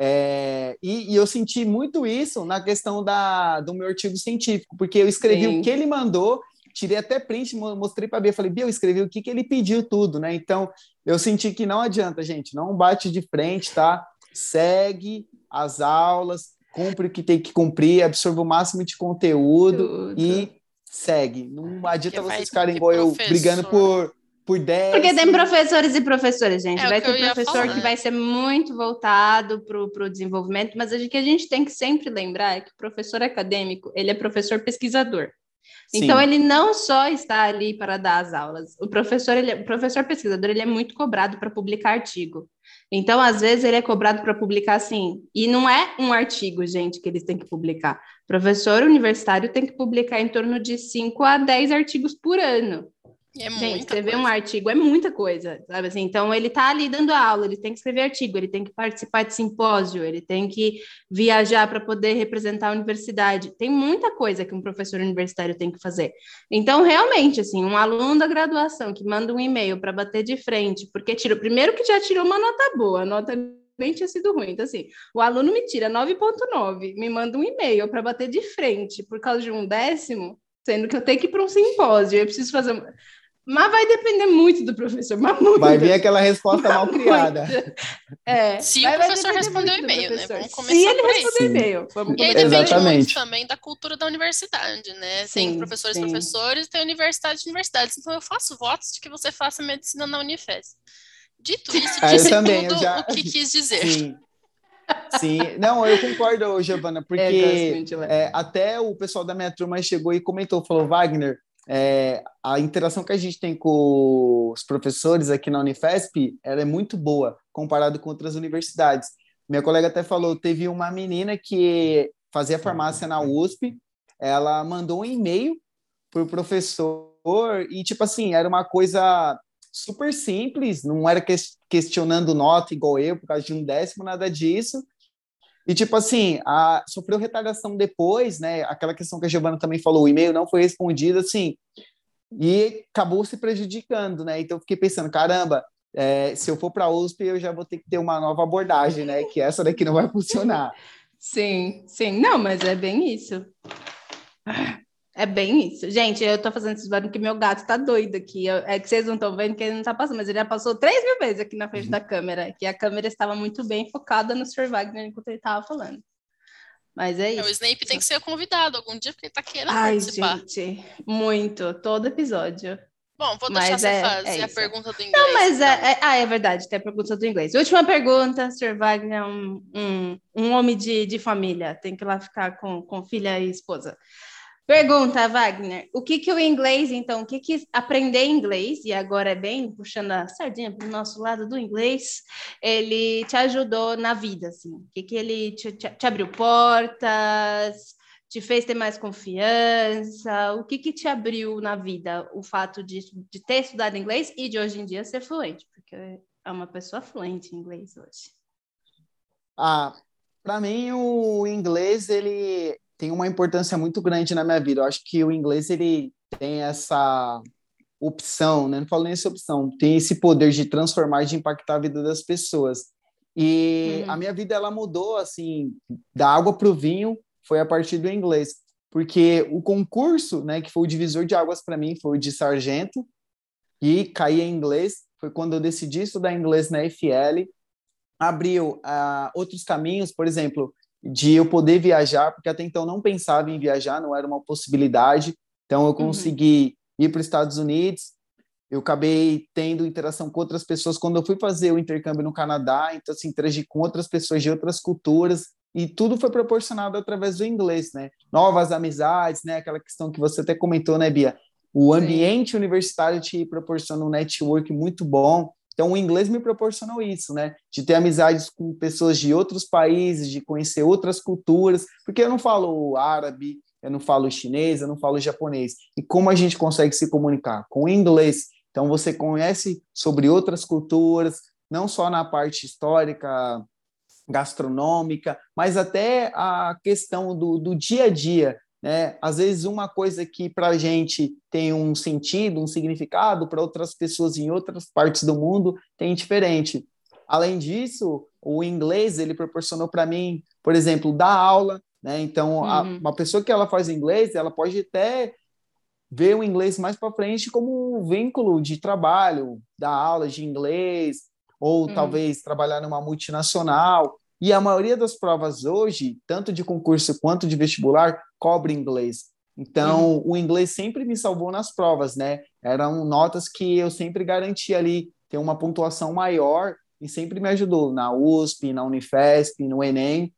É, e, e, eu senti muito isso na questão da, do meu artigo científico, porque eu escrevi Sim. o que ele mandou tirei até print, mostrei para a Bia, falei, Bia, eu escrevi o que, que ele pediu tudo, né? Então, eu senti que não adianta, gente, não bate de frente, tá? Segue as aulas, cumpre o que tem que cumprir, absorva o máximo de conteúdo tudo. e segue. Não adianta Porque vocês ficarem igual eu, brigando por por 10. Porque tem professores e professores, gente. É vai ter professor falar, que né? vai ser muito voltado para o desenvolvimento, mas o que a gente tem que sempre lembrar é que o professor acadêmico, ele é professor pesquisador. Então, Sim. ele não só está ali para dar as aulas. O professor, ele, o professor pesquisador, ele é muito cobrado para publicar artigo. Então, às vezes, ele é cobrado para publicar assim. E não é um artigo, gente, que eles têm que publicar. O professor universitário tem que publicar em torno de 5 a 10 artigos por ano. É Gente, escrever coisa. um artigo é muita coisa, sabe assim? Então, ele está ali dando aula, ele tem que escrever artigo, ele tem que participar de simpósio, ele tem que viajar para poder representar a universidade. Tem muita coisa que um professor universitário tem que fazer. Então, realmente, assim, um aluno da graduação que manda um e-mail para bater de frente, porque tirou, primeiro que já tirou uma nota boa, a nota nem tinha sido ruim. Então, assim, o aluno me tira 9,9, me manda um e-mail para bater de frente por causa de um décimo, sendo que eu tenho que ir para um simpósio, eu preciso fazer. Mas vai depender muito do professor. Muito. Vai vir aquela resposta mal criada. É, Se o professor respondeu o e-mail, né? Vamos começar Se ele respondeu o e-mail. Vamos e aí depende Exatamente. muito também da cultura da universidade, né? Sim, tem professores e professores, tem universidades e universidades. Então eu faço votos de que você faça medicina na Unifes. Dito isso, ah, disse tudo já... o que quis dizer. Sim. Sim, não, eu concordo, Giovana, porque é, é, até o pessoal da minha turma chegou e comentou, falou, Wagner, é, a interação que a gente tem com os professores aqui na Unifesp ela é muito boa comparado com outras universidades. Minha colega até falou, teve uma menina que fazia farmácia na USP, ela mandou um e-mail para o professor e, tipo assim, era uma coisa super simples, não era questionando nota igual eu, por causa de um décimo, nada disso. E, tipo assim, a, sofreu retaliação depois, né? Aquela questão que a Giovana também falou, o e-mail não foi respondido, assim, e acabou se prejudicando, né? Então, eu fiquei pensando, caramba, é, se eu for para a USP, eu já vou ter que ter uma nova abordagem, né? Que essa daqui não vai funcionar. Sim, sim. Não, mas é bem isso. É bem isso. Gente, eu tô fazendo esses barulhos porque meu gato tá doido aqui. Eu, é que vocês não estão vendo que ele não tá passando, mas ele já passou três mil vezes aqui na frente uhum. da câmera, que a câmera estava muito bem focada no Sr. Wagner enquanto ele tava falando. Mas é isso. É, o Snape tem que ser convidado algum dia, porque ele tá querendo Ai, participar. gente, muito. Todo episódio. Bom, vou deixar mas você é, fazer é a pergunta do inglês. Não, mas então. é, é, ah, é verdade, tem a pergunta do inglês. Última pergunta, Sr. Wagner, um, um, um homem de, de família, tem que ir lá ficar com, com filha e esposa. Pergunta, Wagner, o que que o inglês, então, o que que aprender inglês, e agora é bem puxando a sardinha para o nosso lado do inglês, ele te ajudou na vida, assim? O que que ele te, te, te abriu portas, te fez ter mais confiança? O que que te abriu na vida o fato de, de ter estudado inglês e de hoje em dia ser fluente? Porque é uma pessoa fluente em inglês hoje? Ah, para mim o inglês ele tem uma importância muito grande na minha vida. Eu acho que o inglês ele tem essa opção, né? Não falo nem essa opção, tem esse poder de transformar, de impactar a vida das pessoas. E uhum. a minha vida ela mudou assim, da água para o vinho, foi a partir do inglês, porque o concurso, né, que foi o divisor de águas para mim, foi o de sargento e caí em inglês. Foi quando eu decidi estudar inglês na FL, abriu uh, outros caminhos, por exemplo, de eu poder viajar, porque até então não pensava em viajar, não era uma possibilidade. Então eu uhum. consegui uhum. ir para os Estados Unidos. Eu acabei tendo interação com outras pessoas quando eu fui fazer o intercâmbio no Canadá, então assim, interagi com outras pessoas de outras culturas e tudo foi proporcionado através do inglês, né? Novas amizades, né? Aquela questão que você até comentou, né, Bia? O ambiente Sim. universitário te proporciona um network muito bom. Então, o inglês me proporcionou isso, né? De ter amizades com pessoas de outros países, de conhecer outras culturas, porque eu não falo árabe, eu não falo chinês, eu não falo japonês. E como a gente consegue se comunicar? Com o inglês. Então, você conhece sobre outras culturas, não só na parte histórica, gastronômica, mas até a questão do, do dia a dia. Né? Às vezes, uma coisa que para a gente tem um sentido, um significado, para outras pessoas em outras partes do mundo tem diferente. Além disso, o inglês ele proporcionou para mim, por exemplo, dar aula. Né? Então, uhum. a, uma pessoa que ela faz inglês, ela pode até ver o inglês mais para frente como um vínculo de trabalho, dar aula de inglês, ou uhum. talvez trabalhar numa multinacional. E a maioria das provas hoje, tanto de concurso quanto de vestibular, cobre inglês. Então, uhum. o inglês sempre me salvou nas provas, né? Eram notas que eu sempre garantia ali ter uma pontuação maior e sempre me ajudou na USP, na Unifesp, no Enem.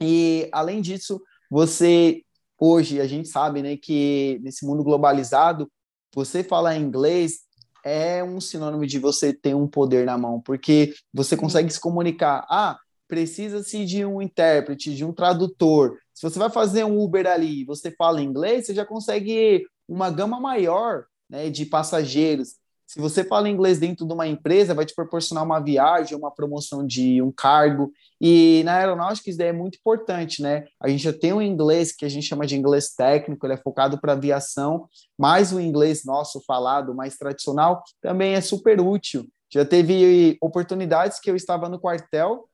E, além disso, você, hoje, a gente sabe, né, que nesse mundo globalizado, você falar inglês é um sinônimo de você ter um poder na mão, porque você consegue se comunicar. Ah, precisa-se de um intérprete, de um tradutor. Se você vai fazer um Uber ali, você fala inglês, você já consegue uma gama maior né, de passageiros. Se você fala inglês dentro de uma empresa, vai te proporcionar uma viagem, uma promoção de um cargo. E na aeronáutica isso daí é muito importante, né? A gente já tem o inglês que a gente chama de inglês técnico, ele é focado para aviação, mas o inglês nosso falado, mais tradicional, também é super útil. Já teve oportunidades que eu estava no quartel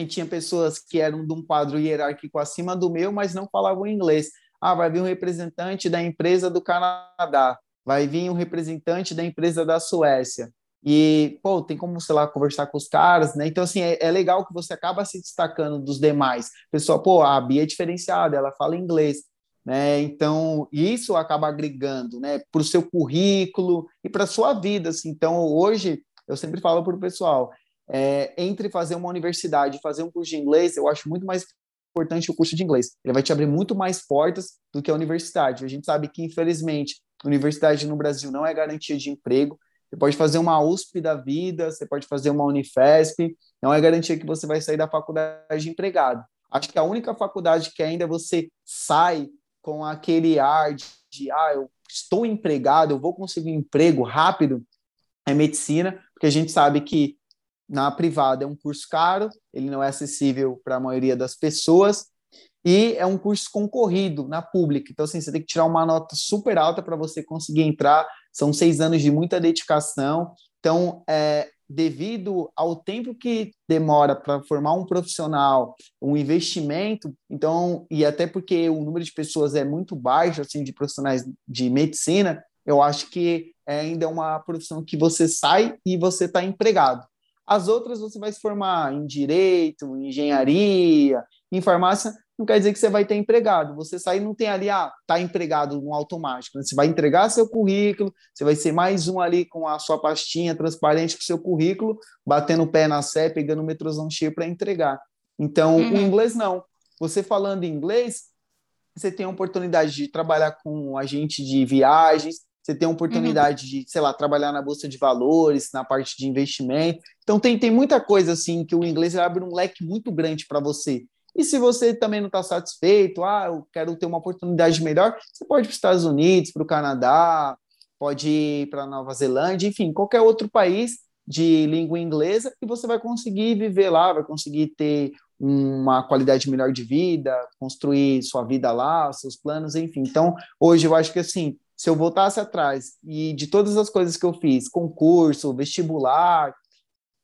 e tinha pessoas que eram de um quadro hierárquico acima do meu, mas não falavam inglês. Ah, vai vir um representante da empresa do Canadá, vai vir um representante da empresa da Suécia. E, pô, tem como, sei lá, conversar com os caras, né? Então, assim, é, é legal que você acaba se destacando dos demais. Pessoal, pô, a Bia é diferenciada, ela fala inglês, né? Então, isso acaba agregando, né, para o seu currículo e para sua vida. Assim. Então, hoje, eu sempre falo para o pessoal, é, entre fazer uma universidade e fazer um curso de inglês, eu acho muito mais importante o curso de inglês. Ele vai te abrir muito mais portas do que a universidade. A gente sabe que, infelizmente, universidade no Brasil não é garantia de emprego. Você pode fazer uma USP da vida, você pode fazer uma Unifesp, não é garantia que você vai sair da faculdade de empregado. Acho que a única faculdade que ainda você sai com aquele ar de, de ah, eu estou empregado, eu vou conseguir um emprego rápido, é medicina, porque a gente sabe que na privada é um curso caro, ele não é acessível para a maioria das pessoas, e é um curso concorrido na pública. Então, assim, você tem que tirar uma nota super alta para você conseguir entrar. São seis anos de muita dedicação. Então, é, devido ao tempo que demora para formar um profissional, um investimento, então, e até porque o número de pessoas é muito baixo, assim, de profissionais de medicina, eu acho que é ainda uma profissão que você sai e você está empregado. As outras você vai se formar em direito, em engenharia, em farmácia, não quer dizer que você vai ter empregado. Você sai não tem ali, ah, tá empregado no automático. Né? Você vai entregar seu currículo, você vai ser mais um ali com a sua pastinha transparente com seu currículo, batendo o pé na sé, pegando o metrozão cheio para entregar. Então, uhum. o inglês não. Você falando inglês, você tem a oportunidade de trabalhar com agente de viagens, você tem a oportunidade uhum. de, sei lá, trabalhar na bolsa de valores, na parte de investimento. Então tem, tem muita coisa assim que o inglês abre um leque muito grande para você. E se você também não está satisfeito, ah, eu quero ter uma oportunidade melhor, você pode ir para os Estados Unidos, para o Canadá, pode ir para Nova Zelândia, enfim, qualquer outro país, de língua inglesa e você vai conseguir viver lá, vai conseguir ter uma qualidade melhor de vida, construir sua vida lá, seus planos, enfim. Então, hoje eu acho que assim, se eu voltasse atrás e de todas as coisas que eu fiz, concurso, vestibular,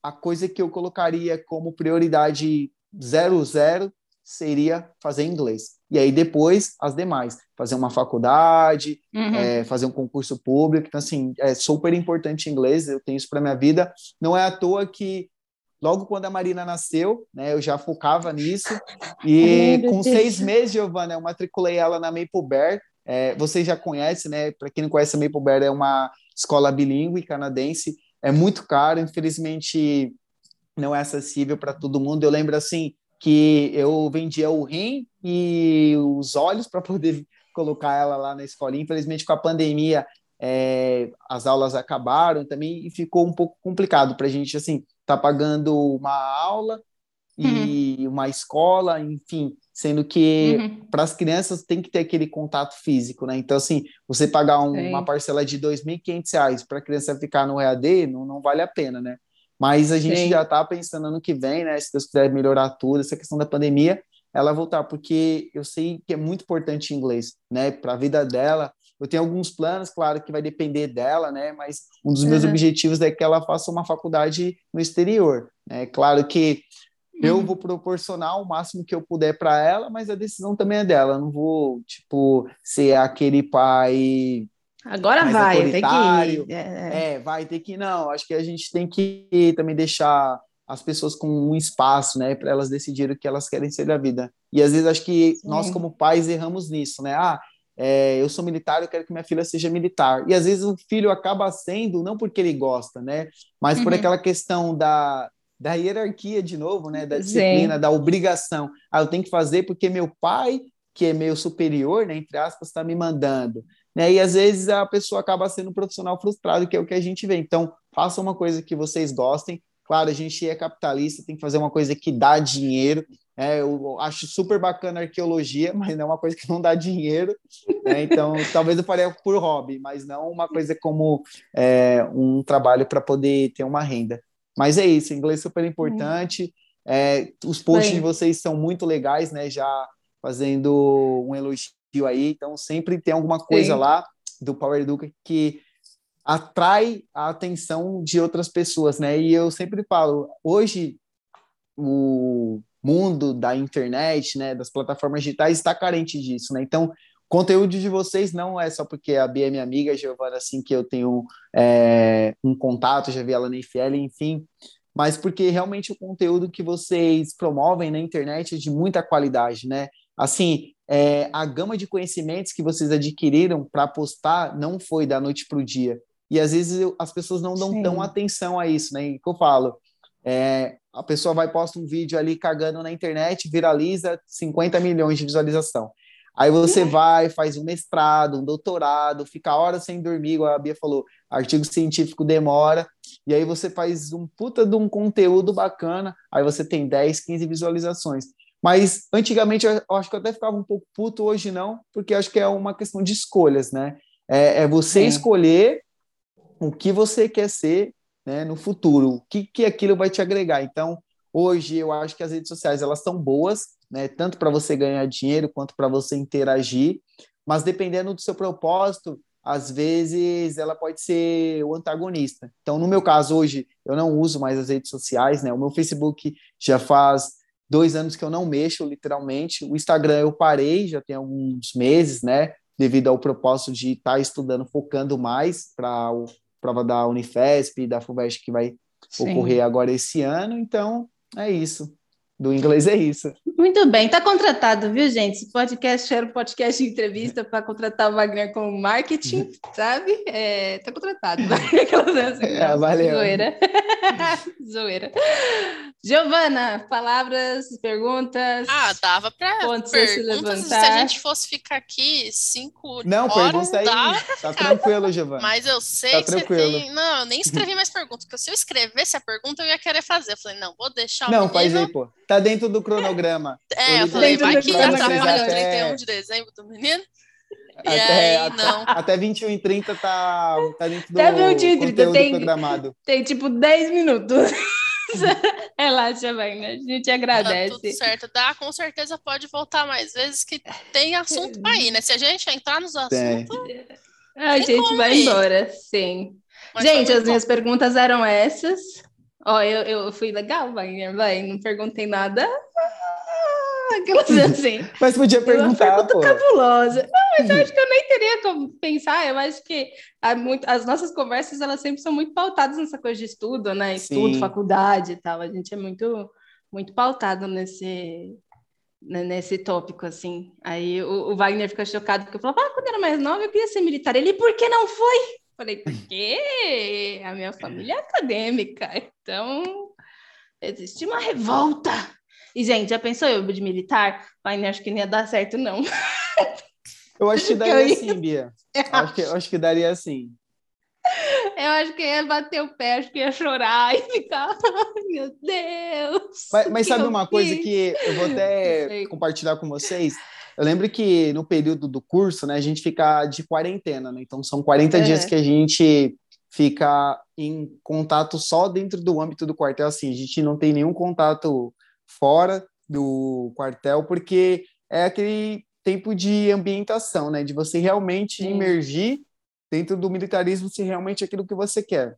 a coisa que eu colocaria como prioridade zero zero seria fazer inglês. E aí depois as demais, fazer uma faculdade, uhum. é, fazer um concurso público. Então, assim, é super importante inglês, eu tenho isso para minha vida. Não é à toa que logo quando a Marina nasceu, né, eu já focava nisso. E com seis meses, Giovana, eu matriculei ela na Maple Bear. É, vocês já conhecem, né? Para quem não conhece, a Maple Bear é uma escola bilíngue canadense. É muito caro, infelizmente não é acessível para todo mundo. Eu lembro assim, que eu vendia o rim e os olhos para poder colocar ela lá na escolinha. Infelizmente, com a pandemia, é, as aulas acabaram também e ficou um pouco complicado para a gente, assim, tá pagando uma aula e uhum. uma escola, enfim, sendo que uhum. para as crianças tem que ter aquele contato físico, né? Então, assim, você pagar um, uma parcela de R$ 2.500 para a criança ficar no EAD não, não vale a pena, né? Mas a gente Sim. já está pensando no que vem, né? Se Deus quiser melhorar tudo, essa questão da pandemia, ela voltar, porque eu sei que é muito importante inglês, né? Para a vida dela. Eu tenho alguns planos, claro, que vai depender dela, né? Mas um dos meus uhum. objetivos é que ela faça uma faculdade no exterior, né? Claro que eu uhum. vou proporcionar o máximo que eu puder para ela, mas a decisão também é dela. Eu não vou, tipo, ser aquele pai Agora vai, tem que ir. É, é. é, vai ter que ir. Não, acho que a gente tem que também deixar as pessoas com um espaço, né, para elas decidirem o que elas querem ser da vida. E às vezes acho que Sim. nós, como pais, erramos nisso, né? Ah, é, eu sou militar, eu quero que minha filha seja militar. E às vezes o filho acaba sendo, não porque ele gosta, né, mas por uhum. aquela questão da, da hierarquia, de novo, né, da disciplina, Sim. da obrigação. Ah, eu tenho que fazer porque meu pai, que é meu superior, né, entre aspas, está me mandando. Né? E às vezes a pessoa acaba sendo um profissional frustrado, que é o que a gente vê. Então, faça uma coisa que vocês gostem. Claro, a gente é capitalista, tem que fazer uma coisa que dá dinheiro. É, eu acho super bacana a arqueologia, mas não é uma coisa que não dá dinheiro. Né? Então, talvez eu faria por hobby, mas não uma coisa como é, um trabalho para poder ter uma renda. Mas é isso, inglês é super importante. É, os posts Bem. de vocês são muito legais, né? Já fazendo um elogio aí, então sempre tem alguma coisa Sim. lá do Power Educa que atrai a atenção de outras pessoas, né? E eu sempre falo, hoje o mundo da internet, né, das plataformas digitais está carente disso, né? Então, conteúdo de vocês não é só porque a Bia é minha amiga, a Giovana, assim, que eu tenho é, um contato, já vi ela na IFL, enfim, mas porque realmente o conteúdo que vocês promovem na internet é de muita qualidade, né? Assim, é, a gama de conhecimentos que vocês adquiriram para postar não foi da noite para o dia. E às vezes eu, as pessoas não dão Sim. tão atenção a isso, né? E que eu falo, é, a pessoa vai posta um vídeo ali cagando na internet, viraliza 50 milhões de visualização. Aí você uhum. vai, faz um mestrado, um doutorado, fica horas sem dormir, igual a Bia falou, artigo científico demora, e aí você faz um puta de um conteúdo bacana, aí você tem 10, 15 visualizações. Mas antigamente eu acho que eu até ficava um pouco puto, hoje não, porque acho que é uma questão de escolhas, né? É, é você é. escolher o que você quer ser né, no futuro, o que, que aquilo vai te agregar. Então, hoje eu acho que as redes sociais elas são boas, né, tanto para você ganhar dinheiro quanto para você interagir, mas dependendo do seu propósito, às vezes ela pode ser o antagonista. Então, no meu caso hoje, eu não uso mais as redes sociais, né? O meu Facebook já faz dois anos que eu não mexo, literalmente. O Instagram eu parei, já tem alguns meses, né? Devido ao propósito de estar tá estudando, focando mais para a prova da Unifesp e da FUVEST que vai Sim. ocorrer agora esse ano. Então, é isso do inglês é isso. Muito bem, está contratado, viu, gente? Esse podcast era um podcast de entrevista para contratar o Wagner como marketing, sabe? É, tá contratado. é, valeu. Zoeira. Zoeira. Giovana, palavras, perguntas. Ah, dava para perguntas. Se, levantar. se a gente fosse ficar aqui cinco Não, horas, pergunta aí. Dá, tá tranquilo, Giovana. Mas eu sei tá que tranquilo. você tem... Não, eu nem escrevi mais perguntas, porque se eu escrevesse a pergunta, eu ia querer fazer. Eu falei, não, vou deixar o Não, menino... faz aí, pô. Tá dentro do cronograma. É, eu, eu falei, vai que já tá falando 31 de dezembro do menino. E até, aí, não. Até 21 h 30 tá, tá dentro do até 21 30 tem, programado. Tem tipo 10 minutos. Relaxa, Wagner. A gente agradece. Tá tudo certo. Dá, com certeza pode voltar mais vezes que tem assunto para ir, né? Se a gente entrar nos assuntos. A gente vai ir. embora, sim. Mas gente, as minhas perguntas eram essas. Ó, eu, eu fui legal, Wagner, vai. Não perguntei nada aquelas assim. mas podia perguntar. Uma pergunta pô. cabulosa. Não, mas eu acho que eu nem teria como pensar. Eu acho que muito, as nossas conversas elas sempre são muito pautadas nessa coisa de estudo, né? Estudo, Sim. faculdade e tal. A gente é muito, muito pautado nesse, né, nesse tópico, assim. Aí o, o, Wagner fica chocado porque eu falava, ah, quando era mais nova eu queria ser militar. Ele, por que não foi? Falei, porque a minha família é acadêmica, então existe uma revolta. E, gente, já pensou eu de militar? Mas acho que não ia dar certo, não. Eu acho que daria ia... sim, Bia. Acho que, acho que daria sim. Eu acho que ia bater o pé, acho que ia chorar e ficar, ai meu Deus. Mas, mas sabe uma fiz? coisa que eu vou até compartilhar com vocês? Eu lembro que no período do curso, né, a gente fica de quarentena, né? Então são 40 é. dias que a gente fica em contato só dentro do âmbito do quartel, assim, a gente não tem nenhum contato fora do quartel, porque é aquele tempo de ambientação, né? De você realmente Sim. imergir dentro do militarismo se realmente é aquilo que você quer.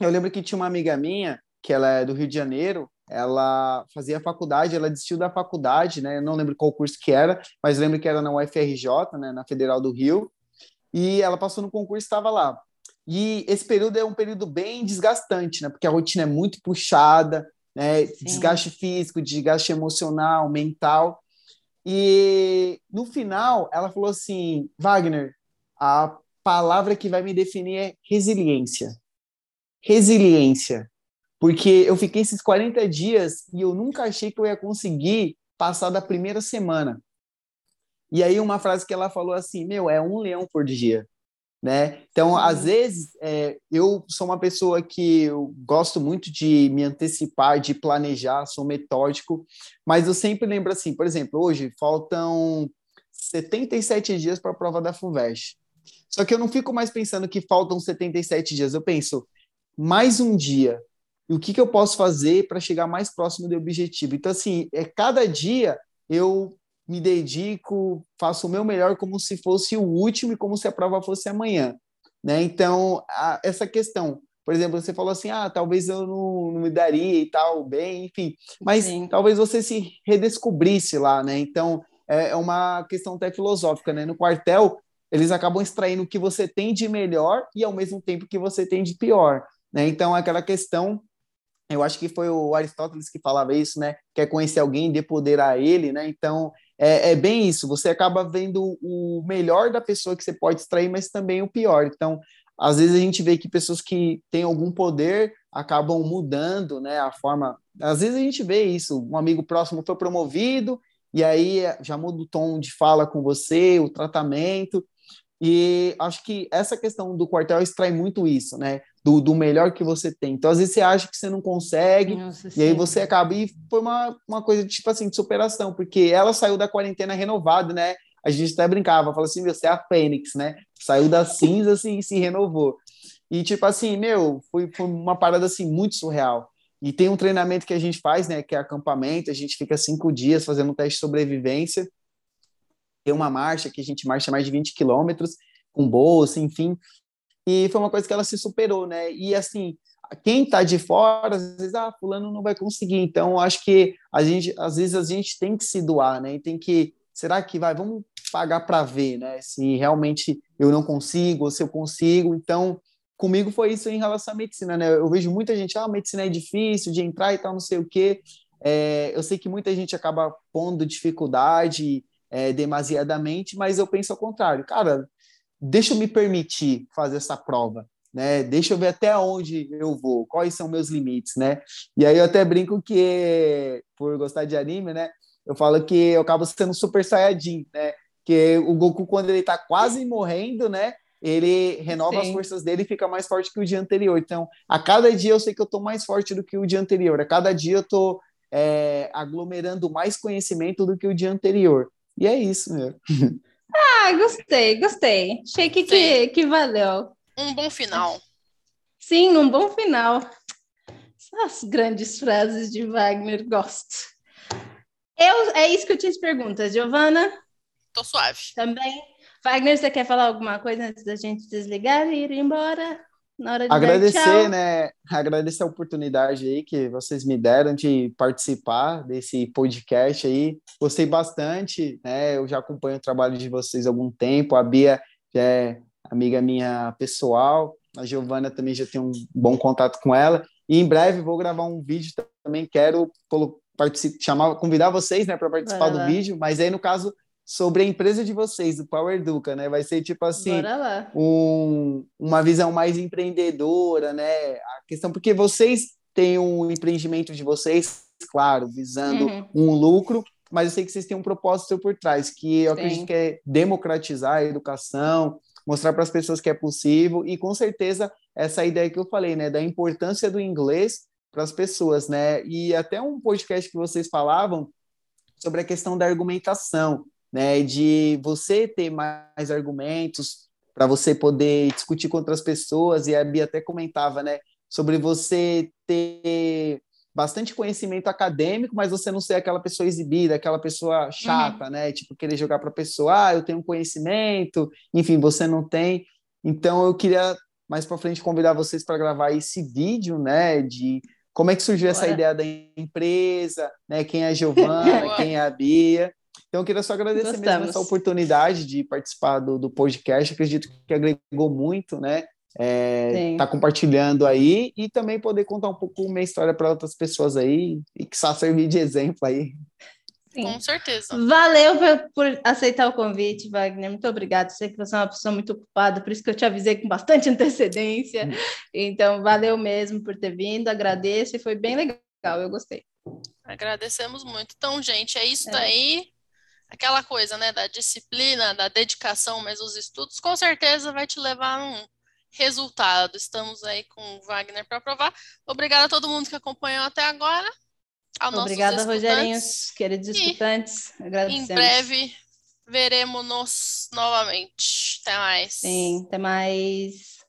Eu lembro que tinha uma amiga minha, que ela é do Rio de Janeiro, ela fazia faculdade, ela desistiu da faculdade, né? Eu não lembro qual curso que era, mas lembro que era na UFRJ, né? Na Federal do Rio. E ela passou no concurso e estava lá. E esse período é um período bem desgastante, né? Porque a rotina é muito puxada, né? Desgaste físico, desgaste emocional, mental. E no final, ela falou assim: Wagner, a palavra que vai me definir é resiliência. Resiliência. Porque eu fiquei esses 40 dias e eu nunca achei que eu ia conseguir passar da primeira semana. E aí, uma frase que ela falou assim: Meu, é um leão por dia né? Então, às vezes, é, eu sou uma pessoa que eu gosto muito de me antecipar, de planejar, sou metódico, mas eu sempre lembro assim, por exemplo, hoje faltam 77 dias para a prova da FUVEST. Só que eu não fico mais pensando que faltam 77 dias, eu penso, mais um dia, e o que, que eu posso fazer para chegar mais próximo do objetivo? Então, assim, é cada dia eu me dedico, faço o meu melhor como se fosse o último e como se a prova fosse amanhã, né? Então, a, essa questão, por exemplo, você falou assim, ah, talvez eu não, não me daria e tal, bem, enfim, mas Sim. talvez você se redescobrisse lá, né? Então, é, é uma questão até filosófica, né? No quartel, eles acabam extraindo o que você tem de melhor e ao mesmo tempo que você tem de pior, né? Então, aquela questão eu acho que foi o Aristóteles que falava isso, né? Quer conhecer alguém, dê poder a ele, né? Então, é, é, bem isso. Você acaba vendo o melhor da pessoa que você pode extrair, mas também o pior. Então, às vezes a gente vê que pessoas que têm algum poder acabam mudando, né? A forma. Às vezes a gente vê isso. Um amigo próximo foi promovido e aí já muda o tom de fala com você, o tratamento. E acho que essa questão do quartel extrai muito isso, né? Do, do melhor que você tem. Então, às vezes você acha que você não consegue, Nossa, e sim. aí você acaba. E foi uma, uma coisa tipo assim, de superação, porque ela saiu da quarentena renovada, né? A gente até brincava, falou assim: você é a Fênix, né? Saiu da cinza assim, e se renovou. E tipo assim, meu, foi, foi uma parada assim muito surreal. E tem um treinamento que a gente faz, né? Que é acampamento, a gente fica cinco dias fazendo um teste de sobrevivência tem uma marcha que a gente marcha mais de 20 quilômetros com bolsa, enfim. E foi uma coisa que ela se superou, né? E assim, quem está de fora, às vezes, ah, fulano não vai conseguir. Então, acho que a gente, às vezes, a gente tem que se doar, né? E tem que, será que vai, vamos pagar para ver, né? Se realmente eu não consigo ou se eu consigo. Então, comigo foi isso em relação à medicina, né? Eu vejo muita gente, ah, medicina é difícil de entrar e tal, não sei o quê. É, eu sei que muita gente acaba pondo dificuldade é, demasiadamente, mas eu penso ao contrário. Cara, deixa eu me permitir fazer essa prova, né? Deixa eu ver até onde eu vou, quais são meus limites, né? E aí eu até brinco que, por gostar de anime, né? Eu falo que eu acabo sendo super saiyajin, né? Que o Goku, quando ele tá quase morrendo, né? Ele renova Sim. as forças dele e fica mais forte que o dia anterior. Então, a cada dia eu sei que eu tô mais forte do que o dia anterior. A cada dia eu tô é, aglomerando mais conhecimento do que o dia anterior. E é isso, meu. Ah, gostei, gostei. Achei que, que, que valeu. Um bom final. Sim, um bom final. As grandes frases de Wagner, gosto. Eu, é isso que eu tinha de perguntas. Giovana? Tô suave. Também. Wagner, você quer falar alguma coisa antes da gente desligar e ir embora? Na hora de Agradecer, né? Agradecer a oportunidade aí que vocês me deram de participar desse podcast aí. Gostei bastante, né? Eu já acompanho o trabalho de vocês há algum tempo. A Bia já é amiga minha pessoal. A Giovana também já tem um bom contato com ela. E em breve vou gravar um vídeo também. Quero chamar, convidar vocês, né, para participar do vídeo. Mas aí no caso sobre a empresa de vocês, do Power Educa, né? Vai ser tipo assim, um, uma visão mais empreendedora, né? A questão porque vocês têm um empreendimento de vocês, claro, visando uhum. um lucro, mas eu sei que vocês têm um propósito por trás, que eu Sim. acredito que é democratizar a educação, mostrar para as pessoas que é possível e com certeza essa ideia que eu falei, né, da importância do inglês para as pessoas, né? E até um podcast que vocês falavam sobre a questão da argumentação né? De você ter mais argumentos para você poder discutir com outras pessoas, e a Bia até comentava, né? Sobre você ter bastante conhecimento acadêmico, mas você não ser aquela pessoa exibida, aquela pessoa chata, uhum. né? Tipo, querer jogar para a pessoa, ah, eu tenho conhecimento, enfim, você não tem. Então, eu queria mais para frente convidar vocês para gravar esse vídeo, né? De como é que surgiu Bora. essa ideia da empresa, né? Quem é a Giovana, quem é a Bia. Então, eu queria só agradecer Gostamos. mesmo essa oportunidade de participar do, do podcast. Acredito que agregou muito, né? É, tá compartilhando aí e também poder contar um pouco minha história para outras pessoas aí e que só servir de exemplo aí. Sim. Com certeza. Valeu por, por, aceitar o convite, Wagner. Muito obrigado. Sei que você é uma pessoa muito ocupada, por isso que eu te avisei com bastante antecedência. Hum. Então, valeu mesmo por ter vindo. Agradeço e foi bem legal. Eu gostei. Agradecemos muito. Então, gente, é isso é. daí aquela coisa, né, da disciplina, da dedicação, mas os estudos com certeza vai te levar a um resultado. Estamos aí com o Wagner para provar. Obrigada a todo mundo que acompanhou até agora. Obrigada, Rogerinho, queridos escutantes. Agradecemos. Em breve veremos-nos novamente. Até mais. Sim, até mais.